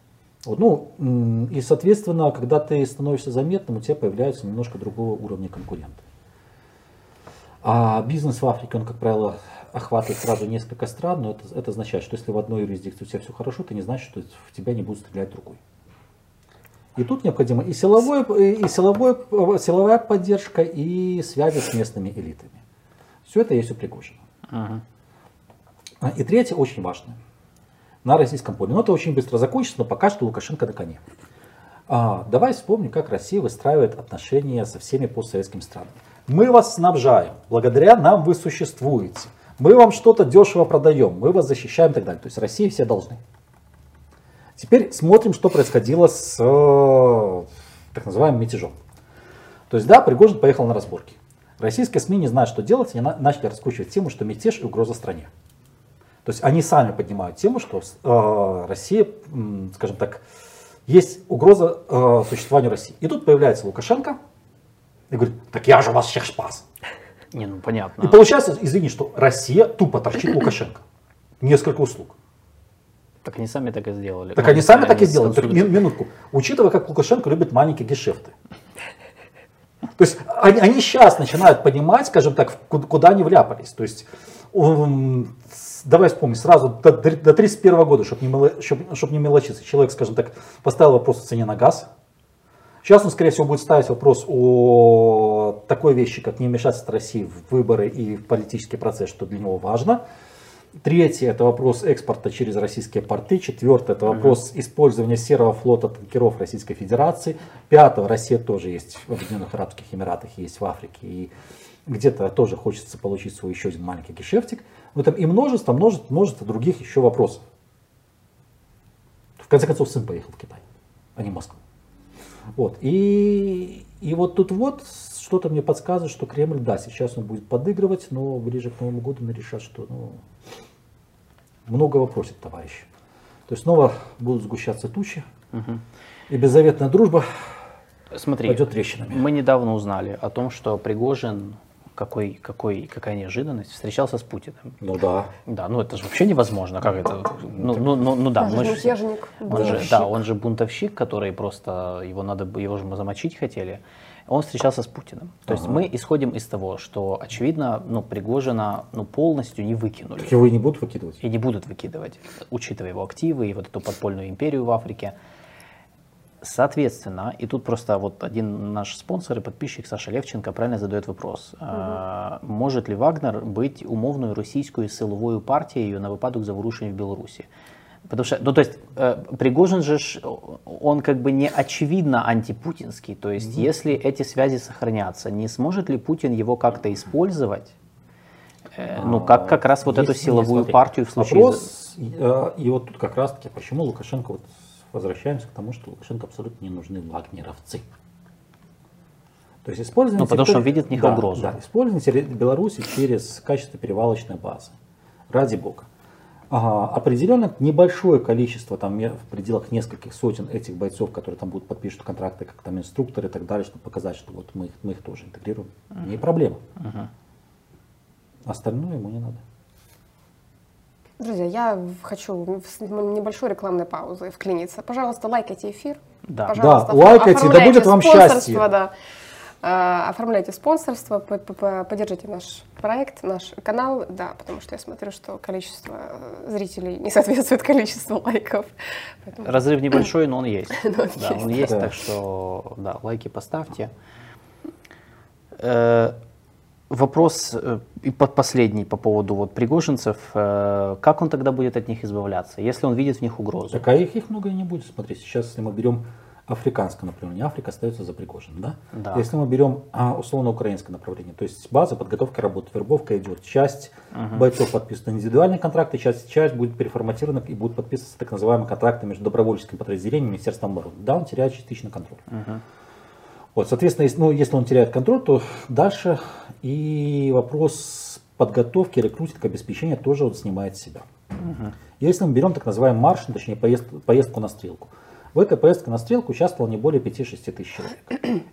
Вот, ну, и, соответственно, когда ты становишься заметным, у тебя появляются немножко другого уровня конкуренты. А бизнес в Африке, он, как правило, охватывает сразу несколько стран, но это, это означает, что если в одной юрисдикции у тебя все хорошо, это не значит, что в тебя не будут стрелять другой. И тут необходимо и, силовое, и силовое, силовая поддержка, и связи с местными элитами. Все это есть у Пригожина. Мгм. А, И третье, очень важное, на российском поле. Но это очень быстро закончится, но пока что Лукашенко на коне. А, давай вспомним, как Россия выстраивает отношения со всеми постсоветскими странами. Мы вас снабжаем, благодаря нам вы существуете. Мы вам что-то дешево продаем, мы вас защищаем и так далее. То есть России все должны. Теперь смотрим, что происходило с э, так называемым мятежом. То есть, да, Пригожин поехал на разборки. Российские СМИ не знают, что делать, и на- начали раскручивать тему, что мятеж и угроза стране. То есть они сами поднимают тему, что э, Россия, м, скажем так, есть угроза э, существованию России. И тут появляется Лукашенко и говорит, так я же вас всех спас. Не, ну понятно. И получается, извини, что Россия тупо торчит Лукашенко. Несколько услуг. Так они сами так и сделали. Так они сами так и сделали. Минутку. Учитывая, как Лукашенко любит маленькие гешефты. То есть они, они сейчас начинают понимать, скажем так, куда они вляпались. То есть, давай вспомним, сразу до, до 31 года, чтобы не, мело- чтоб- чтоб не мелочиться, человек, скажем так, поставил вопрос о цене на газ. Сейчас он, скорее всего, будет ставить вопрос о такой вещи, как не вмешательство России в выборы и в политический процесс, что для него важно. Третье – это вопрос экспорта через российские порты. Четвертое – это вопрос использования серого флота танкеров Российской Федерации. Пятое – Россия тоже есть в Объединенных Арабских Эмиратах, есть в Африке. И где-то тоже хочется получить свой еще один маленький гешефтик. В этом и множество, множество, множество других еще вопросов. В конце концов, сын поехал в Китай, а не в Москву. Вот. И, и вот тут вот что-то мне подсказывает, что Кремль, да, сейчас он будет подыгрывать, но ближе к Новому году он решат, что ну, многого просит товарищ. То есть снова будут сгущаться тучи, Мгм. и беззаветная дружба Смотри, пойдет трещинами. мы недавно узнали о том, что Пригожин, какой, какой, какая неожиданность, встречался с Путиным. Ну да. Да, ну это же вообще невозможно. Как это? Ну, ну, ну, ну да, Он мы же мятежник, Он же, бунтовщик. да, он же бунтовщик, который просто его надо его же замочить хотели Он встречался с Путиным. То есть Ага. мы исходим из того, что очевидно, ну Пригожина ну полностью не выкинули Так его и не будут выкидывать. и не будут выкидывать, учитывая его активы и вот эту подпольную империю в Африке. Соответственно, и тут просто вот один наш спонсор и подписчик Саша Левченко правильно задает вопрос. А, Может ли Вагнер быть умовною російською силовою партією на випадок заворушень в Білорусі? Потому что, ну то есть э, Пригожин же, он как бы не очевидно антипутинский. То есть mm-hmm. если эти связи сохранятся, не сможет ли Путин его как-то использовать? Э, ну как как раз вот эту силовую нет, партию в случае... Вопрос, э, и вот тут как раз таки, почему Лукашенко, вот возвращаемся к тому, что Лукашенко абсолютно не нужны вагнеровцы. То есть использование... Ну, потому что он видит в них да, угрозу. Да, использование Беларуси через качество перевалочной базы. Ради бога. Определенно небольшое количество, там в пределах нескольких сотен этих бойцов, которые там будут подпишут контракты, как там инструкторы и так далее, чтобы показать, что вот мы их, мы их тоже интегрируем. Uh-huh. Не проблема. Uh-huh. Остальное ему не надо. Друзья, я хочу с небольшой рекламной паузой вклиниться. Пожалуйста, лайкайте эфир. Да, Пожалуйста, да лайкайте, да будет вам счастье. Да. А, оформляйте спонсорство, поддержите наш проект, наш канал, да, потому что я смотрю, что количество э, зрителей не *laughs* соответствует количеству лайков. Поэтому... Разрыв *clears throat* небольшой, но он есть. *clears throat* да, он есть, так что да, лайки поставьте. Э, вопрос э, и последний по поводу вот пригожинцев. Как он тогда будет от них избавляться, если он видит в них угрозу? Так а их, их много и не будет. Смотри, сейчас, если мы берем африканское направление. Африка остается за Пригожиным. Да? Да. Если мы берем а, условно украинское направление, то есть база подготовки работы, вербовка идет. Часть угу. бойцов подписывают индивидуальные контракты, часть, часть будет переформатирована и будут подписываться так называемые контракты между добровольческими подразделениями Министерством обороны. Да, он теряет частично контроль. Угу. Вот, соответственно, если, ну, если он теряет контроль, то дальше и вопрос подготовки, рекрутинга, обеспечения тоже он снимает с себя. Угу. Если мы берем так называемый марш, точнее поезд, поездку на стрелку, в этой поездке на стрелку участвовало не более 5-6 тысяч человек.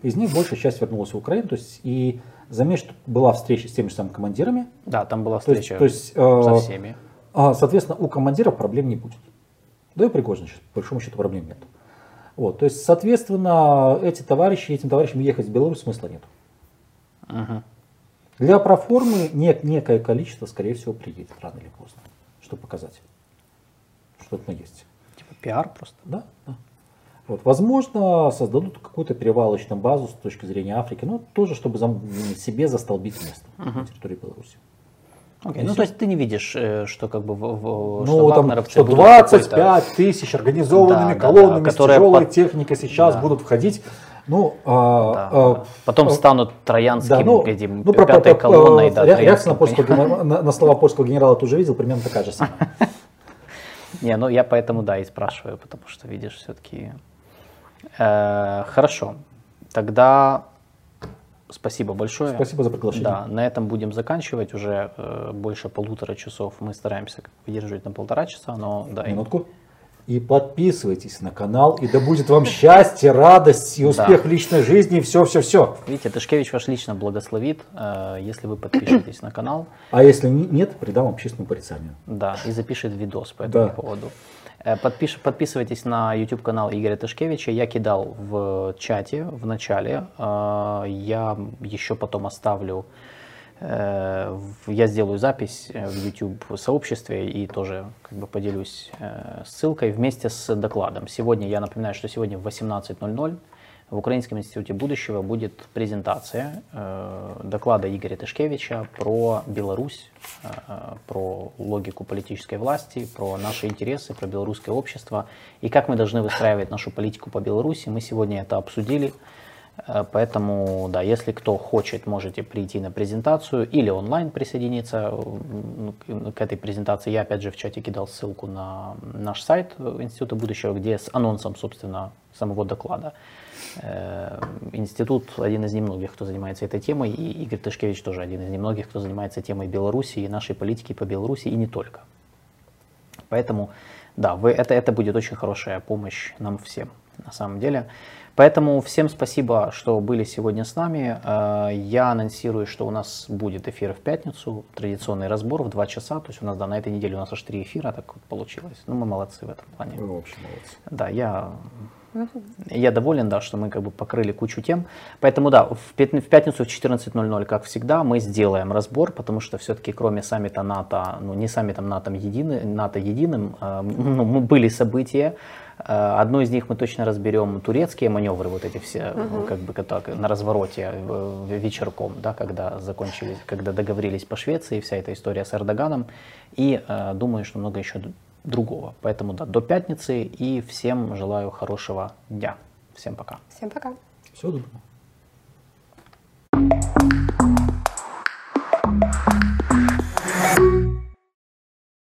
Из них большая часть вернулась в Украину. То есть, и заметь, что была встреча с теми же самыми командирами. Да, там была встреча то есть, то есть, со всеми. Э, соответственно, у командиров проблем не будет. Да и Пригожин по большому счету, проблем нет. Вот, то есть, соответственно, эти товарищи, этим товарищам ехать в Беларусь смысла нет. Угу. Для проформы нек, некое количество, скорее всего, приедет рано или поздно, чтобы показать, что это есть. Типа пиар просто? Да, да. Вот, возможно, создадут какую-то перевалочную базу с точки зрения Африки, ну, тоже, чтобы за, себе застолбить место uh-huh. на территории Беларуси. Okay. Ну, то есть ты не видишь, э, что как бы в, в, ну, там, что 25 тысяч организованными да, колоннами да, да, с тяжелой под... техникой сейчас да. будут входить. Ну, а, да. а, Потом а, станут троянским да, ну, этим, ну, пятой про, колонной. Да, реакция на, польского, на, на слова польского генерала ты уже видел, примерно такая же самая. *laughs* Не, ну я поэтому, да, и спрашиваю, потому что, видишь, все-таки Э, хорошо. Тогда спасибо большое. Спасибо за приглашение. Да, на этом будем заканчивать. Уже э, больше полутора часов. Мы стараемся выдерживать на полтора часа, но да. Минутку. И подписывайтесь на канал, и да будет вам счастье, радость и успех да. в личной жизни, и все-все-все. Видите, Тышкевич ваш лично благословит, э, если вы подпишетесь на канал. А если нет, придам общественному порицанию. Да, и запишет видос по этому да. поводу. Э, подпиш, подписывайтесь на YouTube канал Игоря Тышкевича. Я кидал в чате в начале. Э, я еще потом оставлю, я сделаю запись в YouTube сообществе и тоже как бы поделюсь ссылкой вместе с докладом. Сегодня, я напоминаю, что сегодня в 18.00 в Украинском институте будущего будет презентация э, доклада Игоря Тышкевича про Беларусь, э, про логику политической власти, про наши интересы, про белорусское общество и как мы должны выстраивать нашу политику по Беларуси. Мы сегодня это обсудили. Э, поэтому, да, если кто хочет, можете прийти на презентацию или онлайн присоединиться к этой презентации. Я опять же в чате кидал ссылку на наш сайт Института будущего, где с анонсом, собственно, самого доклада. Э, институт один из немногих, кто занимается этой темой, и Игорь Тышкевич тоже один из немногих, кто занимается темой Беларуси и нашей политики по Беларуси, и не только. Поэтому, да, вы, это, это будет очень хорошая помощь нам всем, на самом деле. Поэтому всем спасибо, что были сегодня с нами. Э, я анонсирую, что у нас будет эфир в пятницу, традиционный разбор в 2 часа. То есть у нас, да, на этой неделе у нас аж 3 эфира, так вот получилось. Ну, мы молодцы в этом плане. Вы вообще молодцы. Да, я я доволен, да, что мы как бы покрыли кучу тем. Поэтому да, в пятницу в 14.00, как всегда, мы сделаем разбор, потому что все-таки кроме саммита НАТО, ну не саммитом НАТО, единый, НАТО единым, э, ну, были события. Э, одно из них мы точно разберем турецкие маневры, вот эти все, угу. как бы так, на развороте вечерком, да, когда закончились, когда договорились по Швеции, вся эта история с Эрдоганом. И э, думаю, что много еще другого. Поэтому да, до пятницы и всем желаю хорошего дня. Всем пока. Всем пока. Всего доброго.